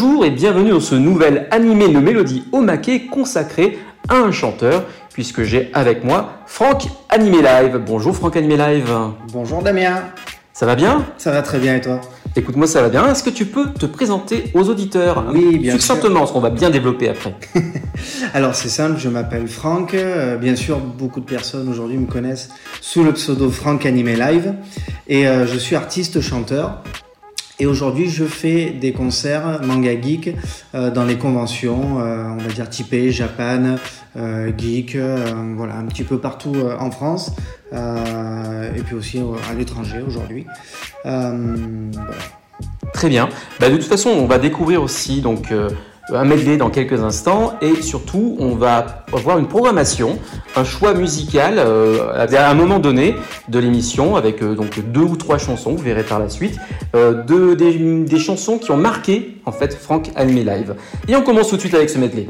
Bonjour et bienvenue dans ce nouvel animé de mélodie au maquet consacré à un chanteur, puisque j'ai avec moi Franck Animé Live. Bonjour Franck Animé Live. Bonjour Damien. Ça va bien? Ça va très bien et toi? Écoute, moi ça va bien. Est-ce que tu peux te présenter aux auditeurs? Oui, bien sûr. Succinctement, ce qu'on va bien développer après. Alors c'est simple, je m'appelle Franck. Euh, bien sûr, beaucoup de personnes aujourd'hui me connaissent sous le pseudo Franck Animé Live. Et euh, je suis artiste chanteur. Et aujourd'hui, je fais des concerts manga geek euh, dans les conventions, euh, on va dire typées, Japan, euh, geek, voilà, un petit peu partout en France et puis aussi à l'étranger aujourd'hui. Très bien. Bah, de toute façon, on va découvrir aussi donc un medley dans quelques instants et surtout, on va avoir une programmation, un choix musical euh, à un moment donné de l'émission avec euh, donc deux ou trois chansons, vous verrez par la suite, euh, de- des, chansons qui ont marqué en fait Franck Animé Live. Et on commence tout de suite avec ce medley.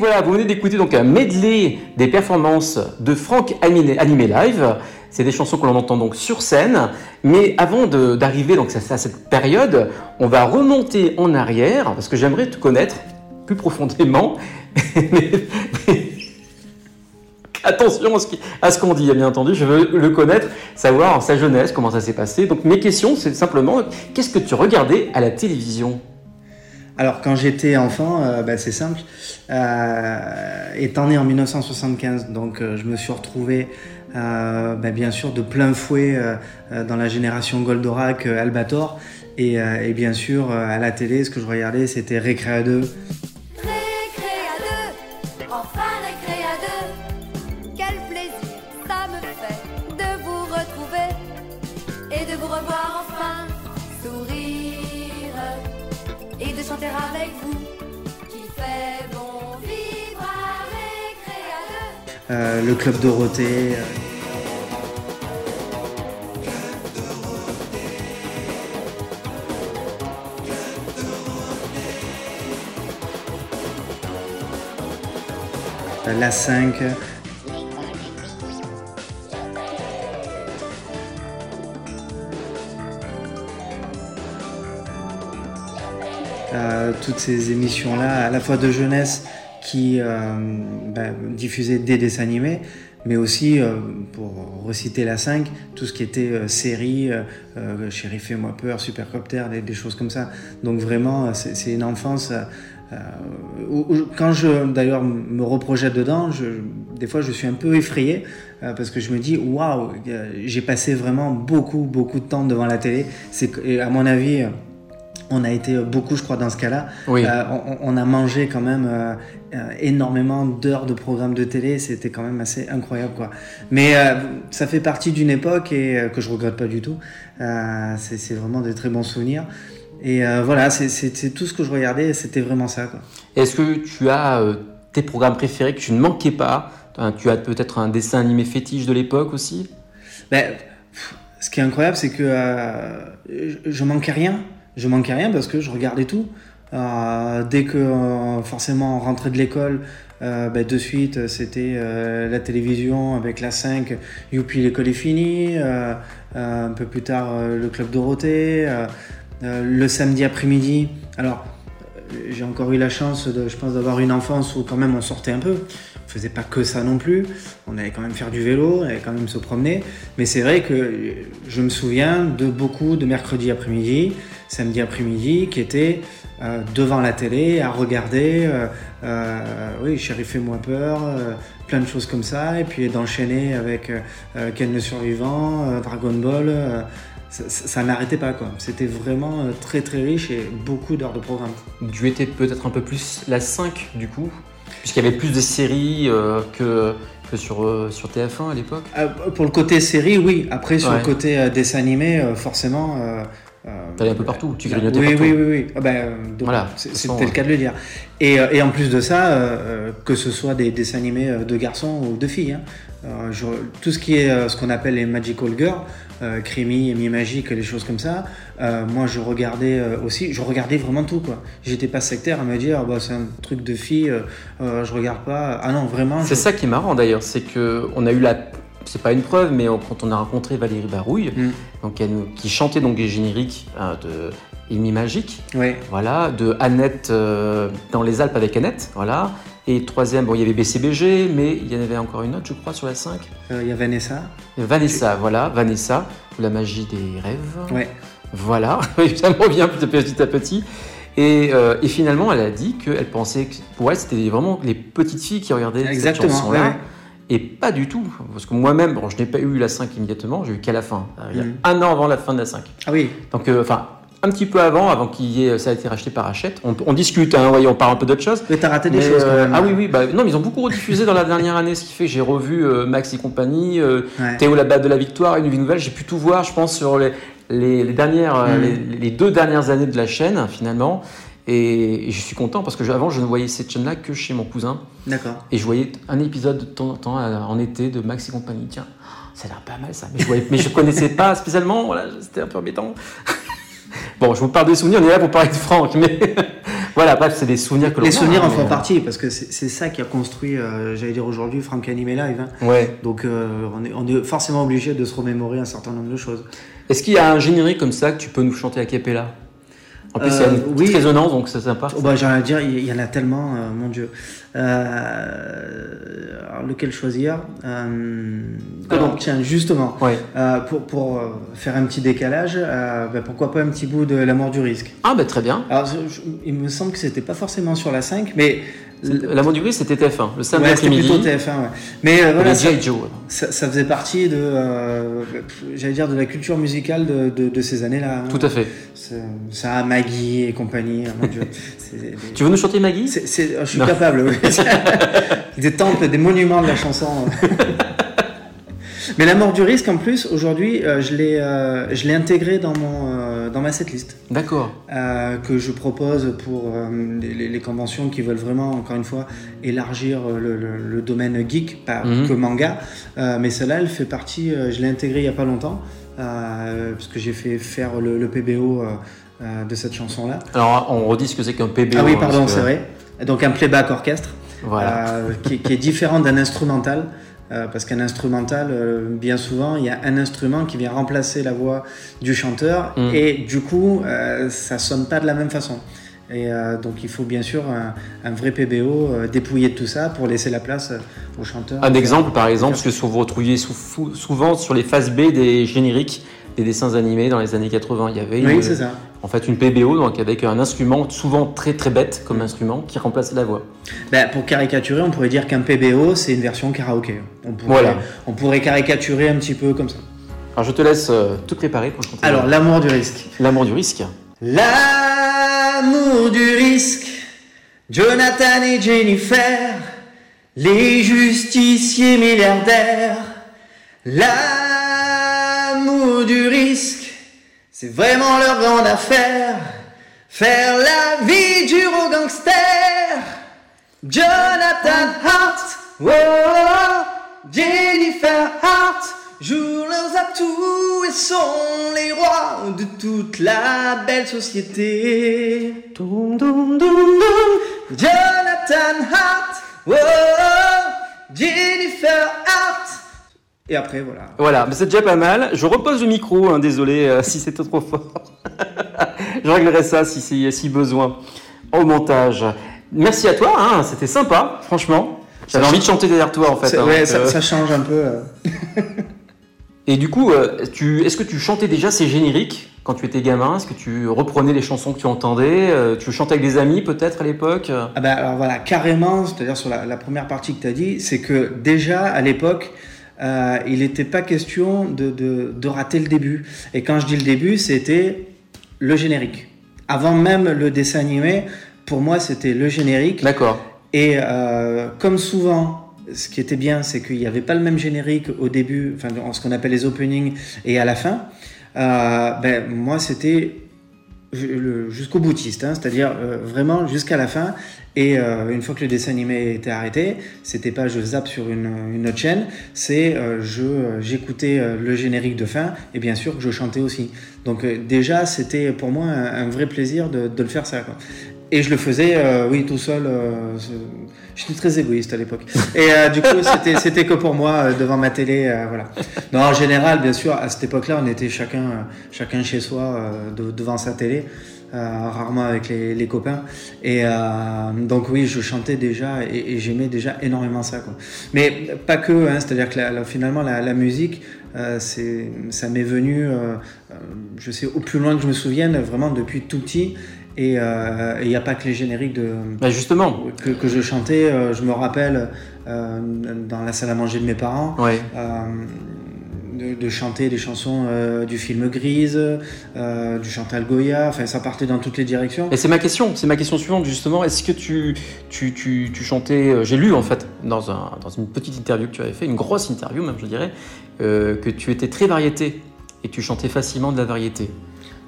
Voilà, vous venez d'écouter donc un medley des performances de Franck Animé, Live. C'est des chansons que l'on entend donc sur scène. Mais avant d'arriver donc à, cette période, on va remonter en arrière parce que j'aimerais te connaître plus profondément. Attention à ce qui- à ce qu'on dit, bien entendu. Je veux le connaître, savoir sa jeunesse, comment ça s'est passé. Donc mes questions, c'est simplement, qu'est-ce que tu regardais à la télévision? Alors, quand j'étais enfant, euh, bah, c'est simple. Euh, étant né en 1975, donc euh, je me suis retrouvé, bah, bien sûr, de plein fouet dans la génération Goldorak, Albator. Et, bien sûr, à la télé, ce que je regardais, c'était Récréa 2. Le Club Dorothée. euh, euh, La 5. Euh, toutes ces émissions-là, à la fois de jeunesse qui euh, bah, diffusaient des dessins animés, mais aussi, euh, pour reciter la 5, tout ce qui était euh, série, euh, Chéri fais-moi peur, Supercopter, des, des choses comme ça. Donc vraiment, c'est une enfance... où- où- quand je d'ailleurs me reprojette dedans, je, des fois je suis un peu effrayé parce que je me dis waouh, j'ai passé vraiment beaucoup beaucoup de temps devant la télé. C'est à mon avis, on a été beaucoup, je crois, dans ce cas-là. Oui. Euh, on, on a mangé quand même euh, euh, énormément d'heures de programmes de télé. C'était quand même assez incroyable, quoi. Mais euh, ça fait partie d'une époque et euh, que je regrette pas du tout. C'est vraiment des très bons souvenirs. Et voilà, c'est- tout ce que je regardais. C'était vraiment ça, quoi. Est-ce que tu as tes programmes préférés que tu ne manquais pas? Tu as peut-être un dessin animé fétiche de l'époque aussi? Ben, pff, ce qui est incroyable, c'est que je, je manquais rien. Je manquais rien parce que je regardais tout. Euh, dès que euh, forcément on rentrait de l'école, euh, ben, de suite c'était la télévision avec la 5, Youpi l'école est finie. un peu plus tard le club Dorothée. le samedi après-midi. Alors j'ai encore eu la chance, de, je pense, d'avoir une enfance où quand même on sortait un peu. Faisait pas que ça non plus. On allait quand même faire du vélo, on allait quand même se promener. Mais c'est vrai que je me souviens de beaucoup de mercredis après-midi, samedi après-midi, qui étaient euh, devant la télé à regarder. euh, euh, oui, Chéri fais-moi peur, plein de choses comme ça. Et puis d'enchaîner avec Ken le survivant, Dragon Ball. ça, n'arrêtait pas quoi. C'était vraiment très très riche et beaucoup d'heures de programme. Tu étais peut-être un peu plus la 5 du coup Puisqu'il y avait plus de séries euh, que, que sur, euh, sur TF1 à l'époque Euh, pour le côté série, oui. Après, sur Ouais. le côté dessin animé, forcément. Euh, T'allais un peu partout, tu grignotais oui, partout. oui, oui, oui. Ah ben, euh, donc, Voilà, C'était le cas de le dire. Et, euh, et en plus de ça, euh, que ce soit des dessins animés de garçons ou de filles, hein, euh, je- tout ce qui est ce qu'on appelle les magical girls, euh, Crémy, Amy Magique, les choses comme ça, moi je regardais aussi, je regardais vraiment tout quoi. J'étais pas sectaire à me dire, bah, c'est un truc de fille, je regarde pas. Ah non, vraiment. C'est je- ça qui est marrant d'ailleurs, c'est que on a eu la, c'est pas une preuve, mais on- quand on a rencontré Valérie Barouille, Mm. donc elle qui chantait donc des génériques hein, de Amy Magique, voilà, de Annette euh, dans les Alpes avec Annette, voilà. Et troisième, bon, il y avait BCBG, mais il y en avait encore une autre, je crois, sur la 5. Euh, Il y a Vanessa. Vanessa, voilà, Vanessa, ou la magie des rêves. Ouais. Voilà, ça me revient petit à petit. Et, euh, et finalement, elle a dit qu'elle pensait que pour elle, c'était vraiment les petites filles qui regardaient Exactement, cette chanson-là. ouais. Et pas du tout. Parce que moi-même, bon, je n'ai pas eu la 5 immédiatement, j'ai eu qu'à la fin. Il y a un an avant la fin de la 5. Ah oui. Donc, euh, enfin, un petit peu avant, avant qu'il y ait, ça a été racheté par Hachette. On, on discute, hein, on parle un peu d'autre chose. Mais t'as raté des Mais, choses quand euh, ah oui, oui, bah, non, mais ils ont beaucoup rediffusé dans la dernière année, ce qui fait que j'ai revu euh, Max et compagnie, Ouais. Théo la batte de la victoire, une vie nouvelle. J'ai pu tout voir, je pense, sur les, les, les dernières, euh, Mm. les, les deux dernières années de la chaîne finalement. Et, et je suis content parce que je- avant je ne voyais cette chaîne-là que chez mon cousin. D'accord. Et je voyais un épisode de temps en temps euh, en été de Max et compagnie. Tiens, ça a l'air pas mal ça. Mais je, voyais, mais je connaissais pas spécialement. Voilà, c'était un peu embêtant. bon, je vous parle des souvenirs. On est là pour parler de Franck, mais voilà. Bref, c'est des souvenirs que l'on Les souvenirs en font mais- partie parce que c'est ça qui a construit, euh, j'allais dire aujourd'hui, Franck Animé Live. hein. Ouais. Donc euh, on, est, on est forcément obligé de se remémorer un certain nombre de choses. Est-ce qu'il y a un générique comme ça que tu peux nous chanter à cappella En plus, il y a Euh, une oui. petite résonance, donc c'est sympa. Oh, bah, J'ai envie de dire, il y- en a tellement, euh, mon Dieu. Euh, alors, lequel choisir Euh, alors. Tiens, justement, Ouais. euh, pour, pour euh, faire un petit décalage, euh, bah, pourquoi pas un petit bout de La mort du risque? Ah, bah très bien. Alors, je- je- il me semble que c'était pas forcément sur la 5, mais. La du risque, c'était TF1, le samedi Ouais, c'était après-midi. plutôt TF1, ouais. Mais euh, voilà, ça. Joe. ça, ça faisait partie de, euh, j'allais dire, de la culture musicale de, de, de ces années-là. hein. Tout à fait. Ça, Maggie et compagnie, mon Dieu. C'est- Tu veux nous chanter Maggie? C'est- c'est- je suis Non. capable, oui. des temples, des monuments de la chanson. Mais la mort du risque, en plus, aujourd'hui, euh, je l'ai, euh, je l'ai intégré dans mon, euh, dans ma setlist D'accord. que je propose pour les, les conventions qui veulent vraiment, encore une fois, élargir le, le- le domaine geek, pas Mhm. que manga. Mais celle-là, elle fait partie. je l'ai intégrée il y a pas longtemps parce que j'ai fait faire le, le PBO. de cette chanson-là. Alors, on redit ce que c'est qu'un PBO. Ah oui, pardon, que- c'est vrai. Donc un playback orchestre. Voilà. Qui, qui est différent d'un instrumental. Euh, parce qu'un instrumental, euh, bien souvent, il y a un instrument qui vient remplacer la voix du chanteur Mm. et du coup, euh, ça sonne pas de la même façon. Et euh, donc, il faut bien sûr un, un vrai PBO dépouillé de tout ça pour laisser la place au chanteur. Un exemple, par exemple, ce que vous retrouviez souvent sur les phases B des génériques des dessins animés dans les années 80. Il y avait Oui, une- ça. en fait une PBO, donc avec un instrument souvent très très bête comme instrument qui remplaçait la voix. Ben, pour caricaturer, on pourrait dire qu'un PBO, c'est une version karaoké. On pourrait, Voilà. on pourrait caricaturer un petit peu comme ça. Alors je te laisse euh, te préparer pour chanter Alors, l'amour du risque. l'amour du risque. L'amour du risque, Jonathan et Jennifer, les justiciers milliardaires. L'amour c'est vraiment leur grande affaire. Faire la vie dure aux gangsters. Jonathan Hart, oh, Jennifer Hart jouent leurs atouts et sont les rois de toute la belle société. Doum, doum, doum, doum. Jonathan Hart, oh, Jennifer Hart. Et après, voilà. Voilà, mais c'est déjà pas mal. Je repose le micro, hein, désolé euh, si c'était trop fort. je réglerai ça si, si, si besoin au montage. Merci à toi, hein, c'était sympa, franchement. J'avais envie de chanter derrière toi en fait. Hein, ouais, ça, euh, ça change un peu. euh. Et du coup, tu, est-ce que tu chantais déjà ces génériques quand tu étais gamin? Est-ce que tu reprenais les chansons que tu entendais? Tu chantais avec des amis peut-être à l'époque? Ah ben alors voilà, carrément, c'est-à-dire sur la, la première partie que tu as dit, c'est que déjà à l'époque, euh, il n'était pas question de, de, de rater le début. Et quand je dis le début, c'était le générique. Avant même le dessin animé, pour moi, c'était le générique. D'accord. Et euh, comme souvent, ce qui était bien, c'est qu'il n'y avait pas le même générique au début, enfin, en ce qu'on appelle les openings, et à la fin. Euh, ben, moi, c'était jusqu'au boutiste, hein, c'est-à-dire euh, vraiment jusqu'à la fin. Et euh, une fois que le dessin animé était arrêté, c'était pas je zappe sur une, une autre chaîne, c'est euh, je euh, j'écoutais euh, le générique de fin et bien sûr que je chantais aussi. Donc déjà c'était pour moi un, vrai plaisir de, de le faire ça. Quoi. Et je le faisais, oui, tout seul. J'étais très égoïste à l'époque. Et euh, du coup, c'était c'était que pour moi euh, devant ma télé, euh, voilà. Non, en général, bien sûr, à cette époque-là, on était chacun chacun chez soi de- devant sa télé. rarement avec les, copains et donc oui je chantais déjà et, j'aimais déjà énormément ça quoi. mais pas que hein, c'est à dire que finalement la, la musique c'est ça m'est venu je sais au plus loin que je me souvienne vraiment depuis tout petit et il n'y a pas que les génériques de Bah, justement. que, que je chantais euh, je me rappelle euh, dans la salle à manger de mes parents Ouais. euh, de, de chanter des chansons euh, du film Grise, euh, du Chantal Goya, enfin ça partait dans toutes les directions. Et c'est ma question, c'est ma question suivante justement. Est-ce que tu, tu, tu, tu chantais euh, J'ai lu en fait dans, un, dans une petite interview que tu avais fait, une grosse interview même je dirais, euh, que tu étais très variété et tu chantais facilement de la variété.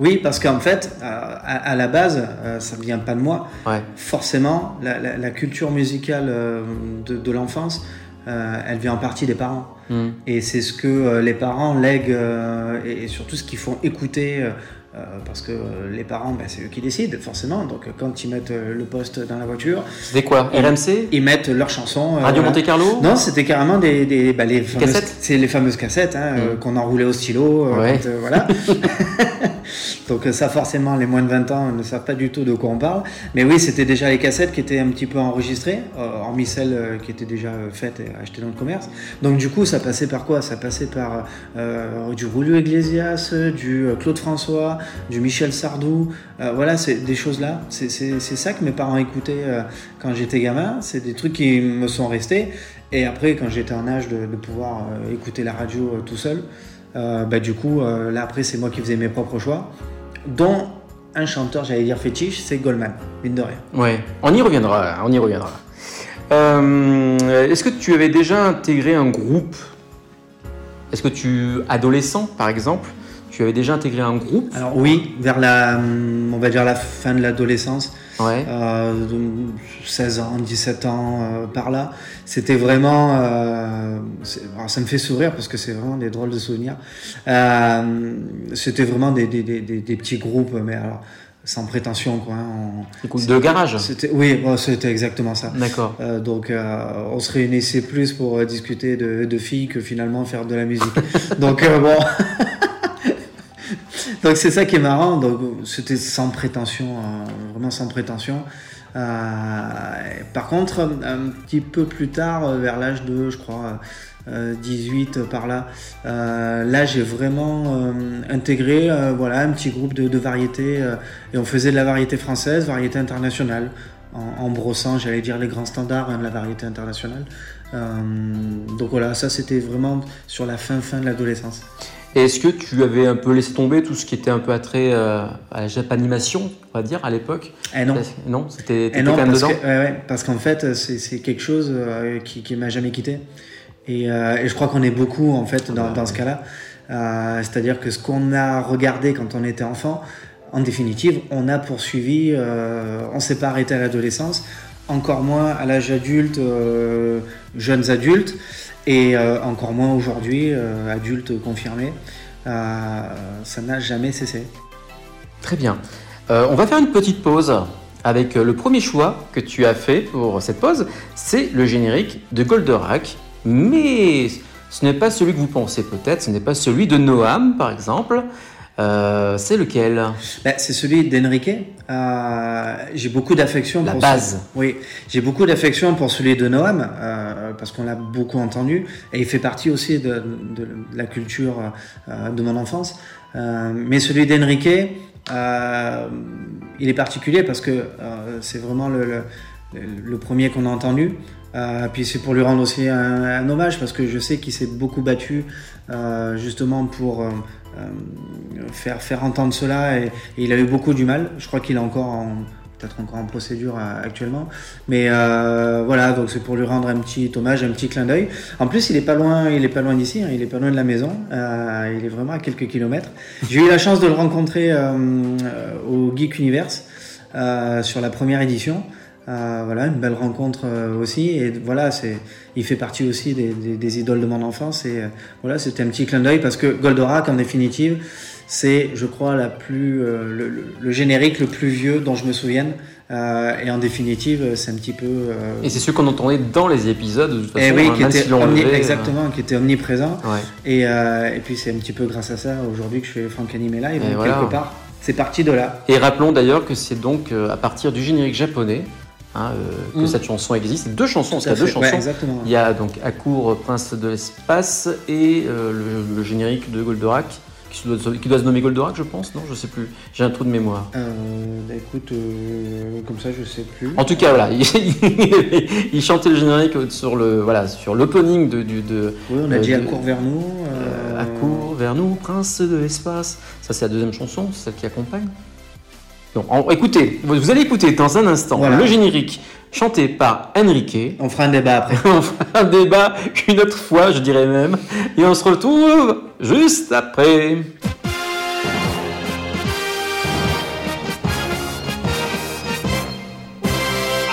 Oui, parce qu'en fait, euh, à, à la base, euh, ça ne vient pas de moi. Ouais. Forcément, la, la- la culture musicale euh, de, de l'enfance, elle vient en partie des parents. Hmm. Et c'est ce que les parents lèguent et, et surtout ce qu'ils font écouter. Euh, parce que euh, les parents, ben, c'est eux qui décident, forcément. Donc, euh, quand ils mettent euh, le poste dans la voiture, C'était quoi RMC ils mettent leurs chansons. Radio. Monte Carlo Non, c'était carrément des, des bah, les fameuses, cassettes c'est les fameuses cassettes hein, Mm. qu'on enroulait au stylo. Ouais. quand, voilà. Donc ça, forcément, les moins de 20 ans ne savent pas du tout de quoi on parle. Mais oui, c'était déjà les cassettes qui étaient un petit peu enregistrées, hormis celles qui étaient déjà faites et achetées dans le commerce. Donc du coup, ça passait par quoi? Ça passait par du Julio Iglesias, du Claude François, du Michel Sardou. Euh, voilà, c'est des choses là. C'est ça que mes parents écoutaient euh, quand j'étais gamin. C'est des trucs qui me sont restés. Et après, quand j'étais en âge de, pouvoir euh, écouter la radio tout seul, bah, du coup, là après, c'est moi qui faisais mes propres choix, dont un chanteur, j'allais dire fétiche, c'est Goldman, mine de rien. Ouais, on y reviendra, on y reviendra. Est-ce que tu avais déjà intégré un groupe? Est-ce que tu, adolescent par exemple, tu avais déjà intégré un groupe Alors oui, vers la, on va dire la fin de l'adolescence, Ouais. euh, de 16 ans, 17 ans, euh, par là, c'était vraiment, euh, alors ça me fait sourire parce que c'est vraiment des drôles de souvenirs. Euh, c'était vraiment des, des, des, des- des petits groupes, mais alors sans prétention quoi. hein, on- de garage. C'était, oui, bon, c'était exactement ça. D'accord. Euh, donc, euh, on se réunissait plus pour discuter de, de filles que finalement faire de la musique. donc, euh, bon. donc, c'est ça qui est marrant. Donc, c'était sans prétention, euh, vraiment sans prétention. Euh, par contre, un petit peu plus tard, euh, vers l'âge de, je crois, euh, 18 euh, par là, là j'ai vraiment intégré voilà, un petit groupe de, de variété euh, et on faisait de la variété française, variété internationale en, en brossant, j'allais dire, les grands standards hein, de la variété internationale. Donc voilà, ça c'était vraiment sur la fin fin de l'adolescence. Et Est-ce que tu avais un peu laissé tomber tout ce qui était un peu attrait euh, à la japanimation, on va dire, à l'époque? Eh non. Non, c'était Eh non, quand même parce, dedans? que, ouais, ouais, parce qu'en fait, c'est quelque chose euh, qui, qui m'a jamais quitté. Et, euh, et je crois qu'on est beaucoup en fait dans, dans ce cas-là. C'est-à-dire que ce qu'on a regardé quand on était enfant, en définitive, on a poursuivi, on s'est pas arrêté à l'adolescence, encore moins à l'âge adulte, jeunes adultes, et euh, encore moins aujourd'hui, euh, adultes confirmés. Euh, ça n'a jamais cessé. Très bien. On va faire une petite pause avec le premier choix que tu as fait pour cette pause. C'est le générique de Goldorak. Mais ce n'est pas celui que vous pensez peut-être. Ce n'est pas celui de Noam, par exemple. Euh, c'est lequel? Ben, c'est celui d'Enrique. Euh, j'ai beaucoup d'affection La pour base. ce- Oui, j'ai beaucoup d'affection pour celui de Noam euh, parce qu'on l'a beaucoup entendu et il fait partie aussi de, de- de la culture de mon enfance. Mais celui d'Enrique, il est particulier parce que c'est vraiment le, le, le premier qu'on a entendu. Euh, puis c'est pour lui rendre aussi un, un hommage parce que je sais qu'il s'est beaucoup battu euh, justement pour faire, faire entendre cela et, il a eu beaucoup du mal. Je crois qu'il est encore en peut-être encore en procédure euh, actuellement. Mais euh, voilà, donc c'est pour lui rendre un petit hommage, un petit clin d'œil. En plus, il est pas loin, il est pas loin d'ici, hein, il est pas loin de la maison. Euh, il est vraiment à quelques kilomètres. J'ai eu la chance de le rencontrer euh, euh, au Geek Universe euh, sur la première édition. Euh, voilà, une belle rencontre euh, aussi. Et voilà, c'est, il fait partie aussi des, des- des idoles de mon enfance. Et euh, voilà, c'était un petit clin d'œil parce que Goldorak, en définitive, c'est, je crois, la plus, le, le- le générique le plus vieux dont je me souvienne. Et en définitive, c'est un petit peu. Et c'est celui qu'on entendait dans les épisodes, de toute façon, eh oui, hein, qui était omni- enlevé, exactement, qui était omniprésent. ouais. Et, et puis c'est un petit peu grâce à ça aujourd'hui que je fais Frank Anime Live. Et donc voilà. quelque part, c'est parti de là. Et rappelons d'ailleurs que c'est donc à partir du générique japonais hein, euh, que Mm. cette chanson existe. Deux chansons, parce à qu'il y a deux. Ouais, chansons. Il y a donc Akour, Prince de l'espace, et euh, le, le générique de Goldorak, qui doit, qui doit se nommer Goldorak, je pense, non Je sais plus. J'ai un trou de mémoire. Euh, bah écoute, euh, comme ça, je sais plus. En tout cas, voilà, il, il chantait le générique sur le voilà sur l'opening de, du de Oui, on a dit de- Accours vers nous. euh, Accours vers nous, Prince de l'espace. Ça, c'est la deuxième chanson, c'est celle qui accompagne. En- écoutez, vous vous allez écouter dans un instant Voilà. le générique chanté par Enrique. On fera un débat après. On fera un débat une autre fois, je dirais même. Et on se retrouve juste après.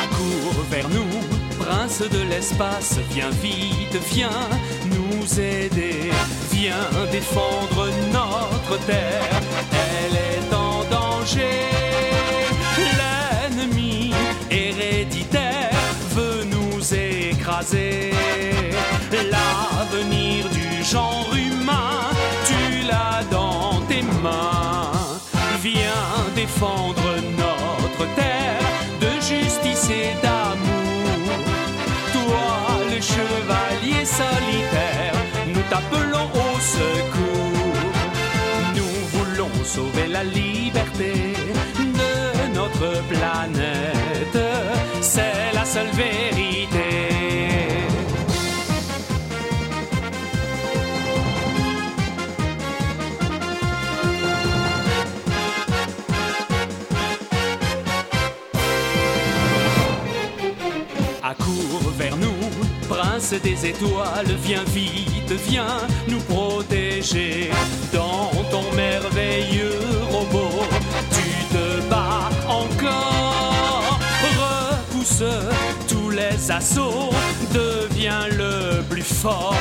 Accours vers nous, prince de l'espace, viens vite, viens nous aider, viens défendre notre terre, elle est en L'ennemi héréditaire veut nous écraser. L'avenir du genre humain, tu l'as dans tes mains. Viens défendre notre terre de justice et d'amour. Toi, le chevalier solitaire, nous t'appelons au secours. Sauver la liberté de notre planète. C'est la seule vérité. Des étoiles, viens vite, viens nous protéger. Dans ton merveilleux robot, tu te bats encore. Repousse tous les assauts, deviens le plus fort.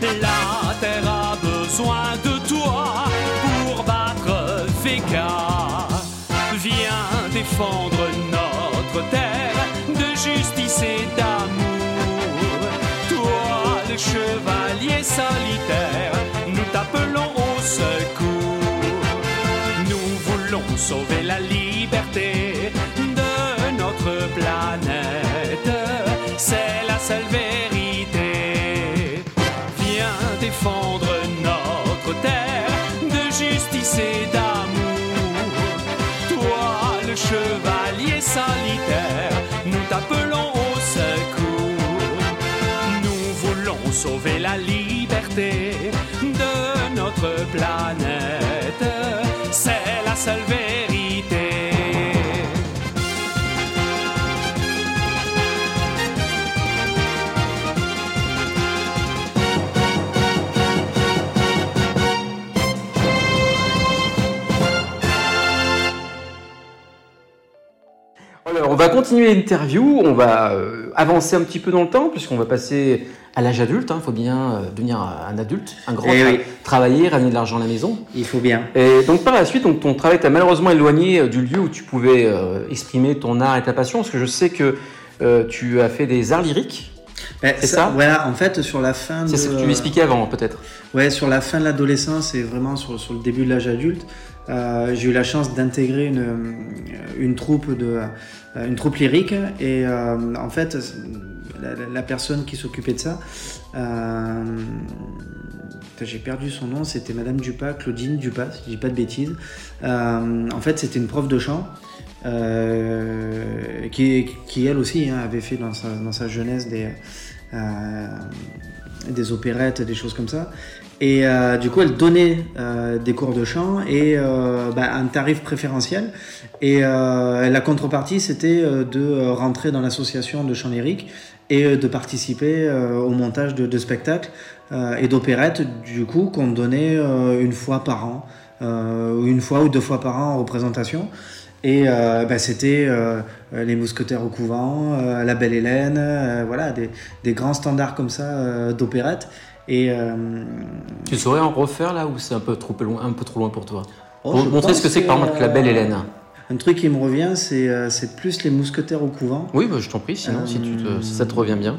La terre a besoin de toi pour battre Vega. Viens défendre notre terre de justice et d'amour. Chevalier solitaire, nous t'appelons au secours. Nous voulons sauver la liberté de notre planète. C'est la seule vérité. Viens défendre notre terre de justice et d'amour. Toi, le chevalier solitaire, nous t'appelons au secours. Nous voulons sauver la liberté de notre planète. C'est la seule vérité. Alors, on va continuer l'interview, on va euh, avancer un petit peu dans le temps, puisqu'on va passer à l'âge adulte. Il faut bien euh, devenir un adulte, un grand, Eh tra- oui. travailler, ramener de l'argent à la maison. Il faut bien. Et donc par la suite, donc, ton travail t'a malheureusement éloigné euh, du lieu où tu pouvais euh, exprimer ton art et ta passion, parce que je sais que euh, tu as fait des arts lyriques. Ben, C'est ça Voilà, en fait, sur la fin de. C'est ce que tu m'expliquais avant, peut-être. Ouais, sur la fin de l'adolescence et vraiment sur, sur le début de l'âge adulte, euh, j'ai eu la chance d'intégrer une, une troupe de une troupe lyrique et euh, en fait la, personne qui s'occupait de ça, euh, j'ai perdu son nom, c'était Madame Dupas, Claudine Dupas, si je dis pas de bêtises. Euh, en fait, c'était une prof de chant. euh, qui, elle aussi hein, avait fait dans sa, jeunesse des, opérettes, des choses comme ça. Et du coup, elle donnait des cours de chant et bah, un tarif préférentiel. Et la contrepartie, c'était de rentrer dans l'association de chant lyrique et euh, de participer euh, au montage de, de spectacles euh, et d'opérettes, du coup, qu'on donnait une fois par an, une fois ou deux fois par an en représentation. Et euh, bah, c'était euh, les mousquetaires au couvent, euh, la Belle Hélène, voilà, des, des grands standards comme ça d'opérette. Et Tu saurais en refaire là ou c'est un peu trop loin, un peu trop loin pour toi? Oh, montrer ce que c'est que par exemple la belle Hélène. Un truc qui me revient, c'est euh, c'est plus les mousquetaires au couvent. Oui, bah, je t'en prie, sinon si, tu te- si ça te revient bien.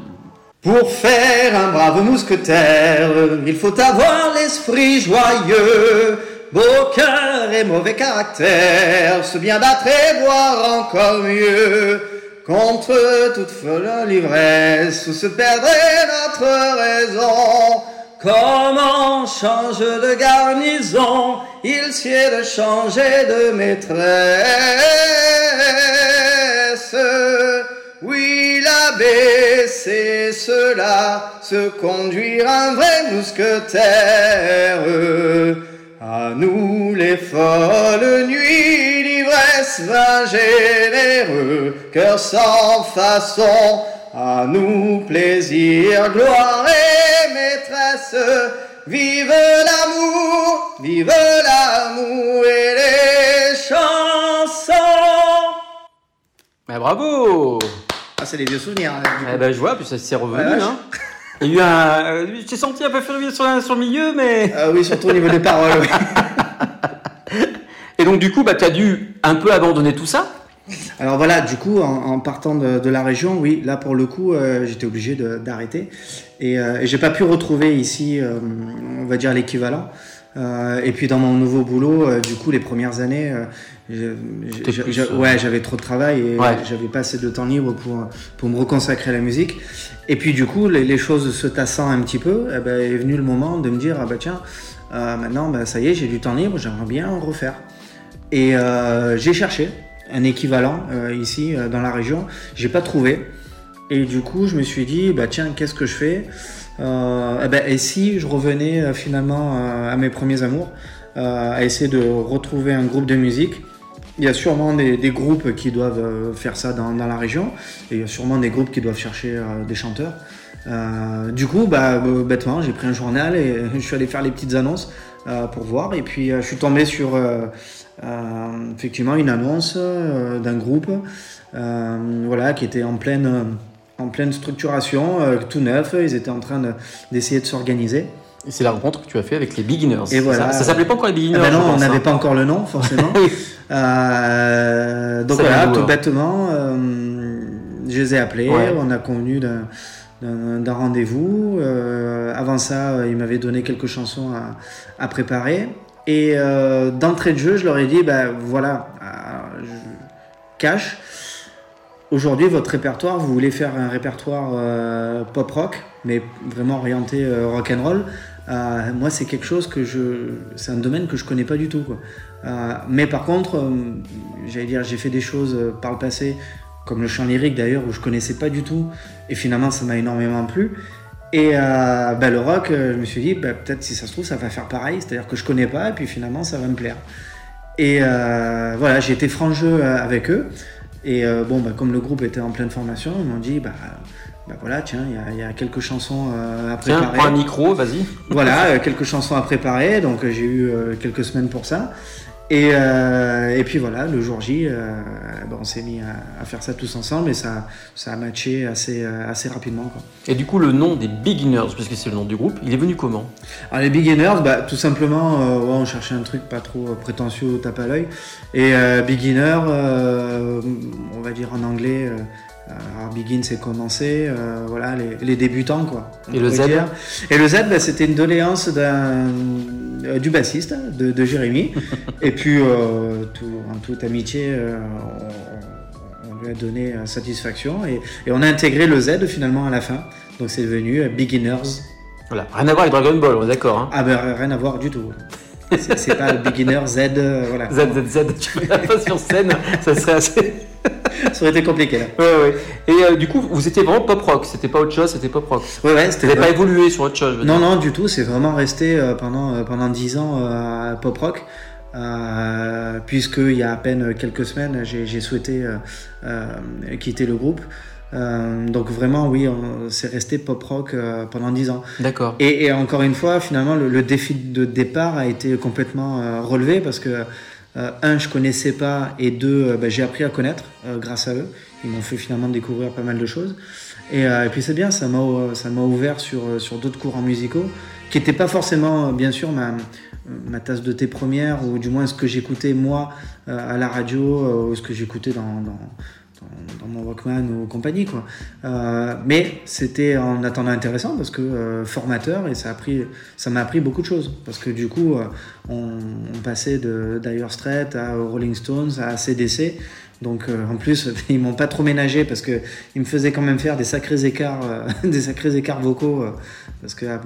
Pour faire un brave mousquetaire, il faut avoir l'esprit joyeux, beau cœur et mauvais caractère, se bien battre et boire encore mieux. Contre toute folle l'ivresse, où se perdrait notre raison. Comme on change de garnison, il sied de changer de maîtresse. Oui, l'abbé, c'est cela, se conduire un vrai mousquetaire. À nous les folles nuits, l'ivresse vin généreux, cœur sans façon. À nous plaisir, gloire et maîtresse, vive l'amour, vive l'amour et les chansons. Bah, bravo Ah, c'est les vieux souvenirs. hein, Eh ben, je vois, puis ça s'est revenu. Ouais, ouais. hein. Il y a eu un. euh, J'ai senti un peu furieux sur, sur le milieu, mais. Ah oui, surtout au niveau des paroles. oui. Et donc, du coup, bah, tu as dû un peu abandonner tout ça. Alors voilà, du coup, en, en partant de, de la région, oui, là pour le coup, euh, j'étais obligé d'arrêter. Et, euh, et j'ai pas pu retrouver ici, euh, on va dire, l'équivalent. Euh, et puis dans mon nouveau boulot, du coup, les premières années, plus, ouais, j'avais trop de travail et Ouais. j'avais pas assez de temps libre pour, pour me reconsacrer à la musique. Et puis du coup, les, les choses se tassant un petit peu, eh ben, est venu le moment de me dire, ah bah tiens, maintenant, bah, ça y est, j'ai du temps libre, j'aimerais bien en refaire. Et euh, j'ai cherché un équivalent euh, ici euh, dans la région. J'ai pas trouvé. Et du coup, je me suis dit, bah tiens, qu'est-ce que je fais? Eh ben, Et si je revenais finalement à mes premiers amours, à essayer de retrouver un groupe de musique? Il y a sûrement des, groupes qui doivent faire ça dans, dans la région, et il y a sûrement des groupes qui doivent chercher des chanteurs. Euh, du coup, bah, euh, bêtement, j'ai pris un journal et je suis allé faire les petites annonces euh, pour voir. Et puis, euh, je suis tombé sur effectivement une annonce d'un groupe voilà, qui était en pleine, en pleine structuration, tout neuf. Ils étaient en train de- d'essayer de s'organiser. Et c'est la rencontre que tu as fait avec les beginners. Et voilà. Ça, ça s'appelait pas encore les beginners. ben non, on pense, n'avait hein. pas encore le nom, forcément. Donc voilà, tout bêtement, je les ai appelés, Ouais. on a convenu d'un- d'un rendez-vous. Euh, avant ça, euh, ils m'avaient donné quelques chansons à, préparer. Et euh, d'entrée de jeu, je leur ai dit, ben voilà, euh, je cache. Aujourd'hui, votre répertoire, vous voulez faire un répertoire euh, pop rock, mais vraiment orienté rock and roll. Moi, c'est quelque chose que je, c'est un domaine que je connais pas du tout. Mais par contre, j'allais dire, j'ai fait des choses par le passé, comme le chant lyrique d'ailleurs, où je connaissais pas du tout, et finalement, ça m'a énormément plu. Et euh, bah, le rock, euh, je me suis dit, bah, peut-être si ça se trouve, ça va faire pareil, c'est-à-dire que je connais pas, et puis finalement, ça va me plaire. Et euh, voilà, j'ai été franc jeu avec eux. Et euh, bon, bah, comme le groupe était en pleine formation, ils m'ont dit, bah, bah voilà, tiens, il y a- il y, a quelques chansons euh, à Tiens, préparer. prends un micro, vas-y. Voilà, euh, quelques chansons à préparer, donc j'ai eu quelques semaines pour ça. Et, euh, et puis voilà, le jour J, euh, ben, on s'est mis à, à faire ça tous ensemble et ça, ça a matché assez, euh, assez rapidement. Quoi. Et du coup, le nom des beginners, puisque c'est le nom du groupe, il est venu comment? Alors les beginners, bah, tout simplement, euh, ouais, on cherchait un truc pas trop prétentieux au tape à l'œil. Et beginner, on va dire en anglais, alors begin c'est commencer, euh, voilà, les, les débutants quoi. Et le pourrait Z? dire. Et le Z, c'était une doléance d'un, euh, du bassiste, de, de Jérémy. Et puis, euh, tout, en toute amitié, euh, on, on lui a donné satisfaction et, et on a intégré le Z finalement à la fin. Donc c'est devenu Beginners. Voilà, rien à voir avec Dragon Ball, on est d'accord. Hein Ah ben rien à voir du tout. C'est pas beginner Z, voilà. ZZZ, tu mets la pas sur scène, ça serait assez. Ça aurait été compliqué là. Ouais, ouais. Et euh, du coup, vous étiez vraiment pop rock, c'était pas autre chose, c'était pop rock. Ouais, ouais, c'était pas évolué sur autre chose, je veux Non, dire. non, du tout. C'est vraiment resté euh, pendant, euh, pendant 10 ans euh, pop rock. Puisqu'il y a à peine quelques semaines, j'ai souhaité quitter le groupe. Euh, donc vraiment, oui, c'est resté pop rock euh, pendant 10 ans. D'accord. Et, et encore une fois, finalement, le, le défi de départ a été complètement euh, relevé parce que, un, je connaissais pas, et deux, euh, bah, j'ai appris à connaître euh, grâce à eux. Ils m'ont fait finalement découvrir pas mal de choses. Et, euh, et puis c'est bien, ça m'a euh, ça m'a ouvert sur, euh, sur d'autres courants musicaux qui n'étaient pas forcément, euh, bien sûr, ma, ma tasse de thé première, ou du moins ce que j'écoutais moi euh, à la radio, euh, ou ce que j'écoutais dans, dans, dans, mon Walkman ou compagnie. Quoi. Euh, mais c'était en attendant intéressant parce que euh, formateur et ça m'a appris beaucoup de choses. Parce que du coup, euh, on, passait de Dire Straits à Rolling Stones à CDC. Donc en plus, ils m'ont pas trop ménagé parce que ils me faisaient quand même faire des sacrés écarts, des sacrés écarts vocaux. parce que à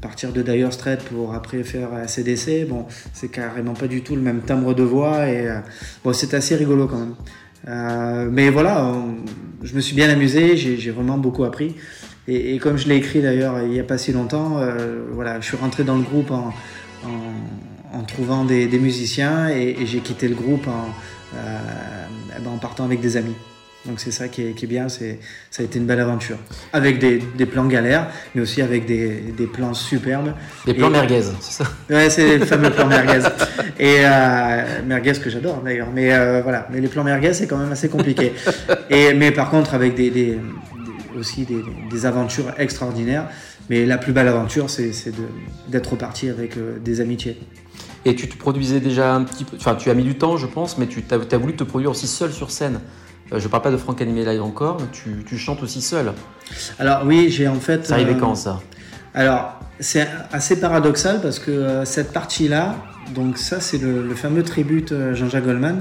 partir de Dire Straits pour après faire CDC, bon, c'est carrément pas du tout le même timbre de voix et bon, c'est assez rigolo quand même. Euh, mais voilà, je me suis bien amusé, j'ai vraiment beaucoup appris. Et, comme je l'ai écrit d'ailleurs il n'y a pas si longtemps, euh, voilà, je suis rentré dans le groupe en, en, en trouvant des, des musiciens et, et j'ai quitté le groupe en, euh, eh ben, en partant avec des amis. Donc c'est ça qui est, qui est bien, c'est, ça a été une belle aventure. Avec des, des plans galères, mais aussi avec des, des plans superbes. Les plans Et- merguez, c'est ça Ouais, c'est le fameux plan merguez. Et euh, merguez que j'adore d'ailleurs. Mais euh, voilà, mais les plans merguez c'est quand même assez compliqué. Et mais par contre avec des, des- des- aussi des, des aventures extraordinaires. Mais la plus belle aventure c'est d'être reparti avec euh, des amitiés. Et tu te produisais déjà un petit peu, enfin tu as mis du temps je pense, mais tu as, voulu te produire aussi seul sur scène. Euh, je parle pas de Franck Animé Live encore, mais tu, tu chantes aussi seul. Alors oui, j'ai en fait. Ça arrivait euh, quand ça? Alors, c'est assez paradoxal parce que euh, cette partie-là, donc ça c'est le, le fameux tribute euh, Jean-Jacques Goldman,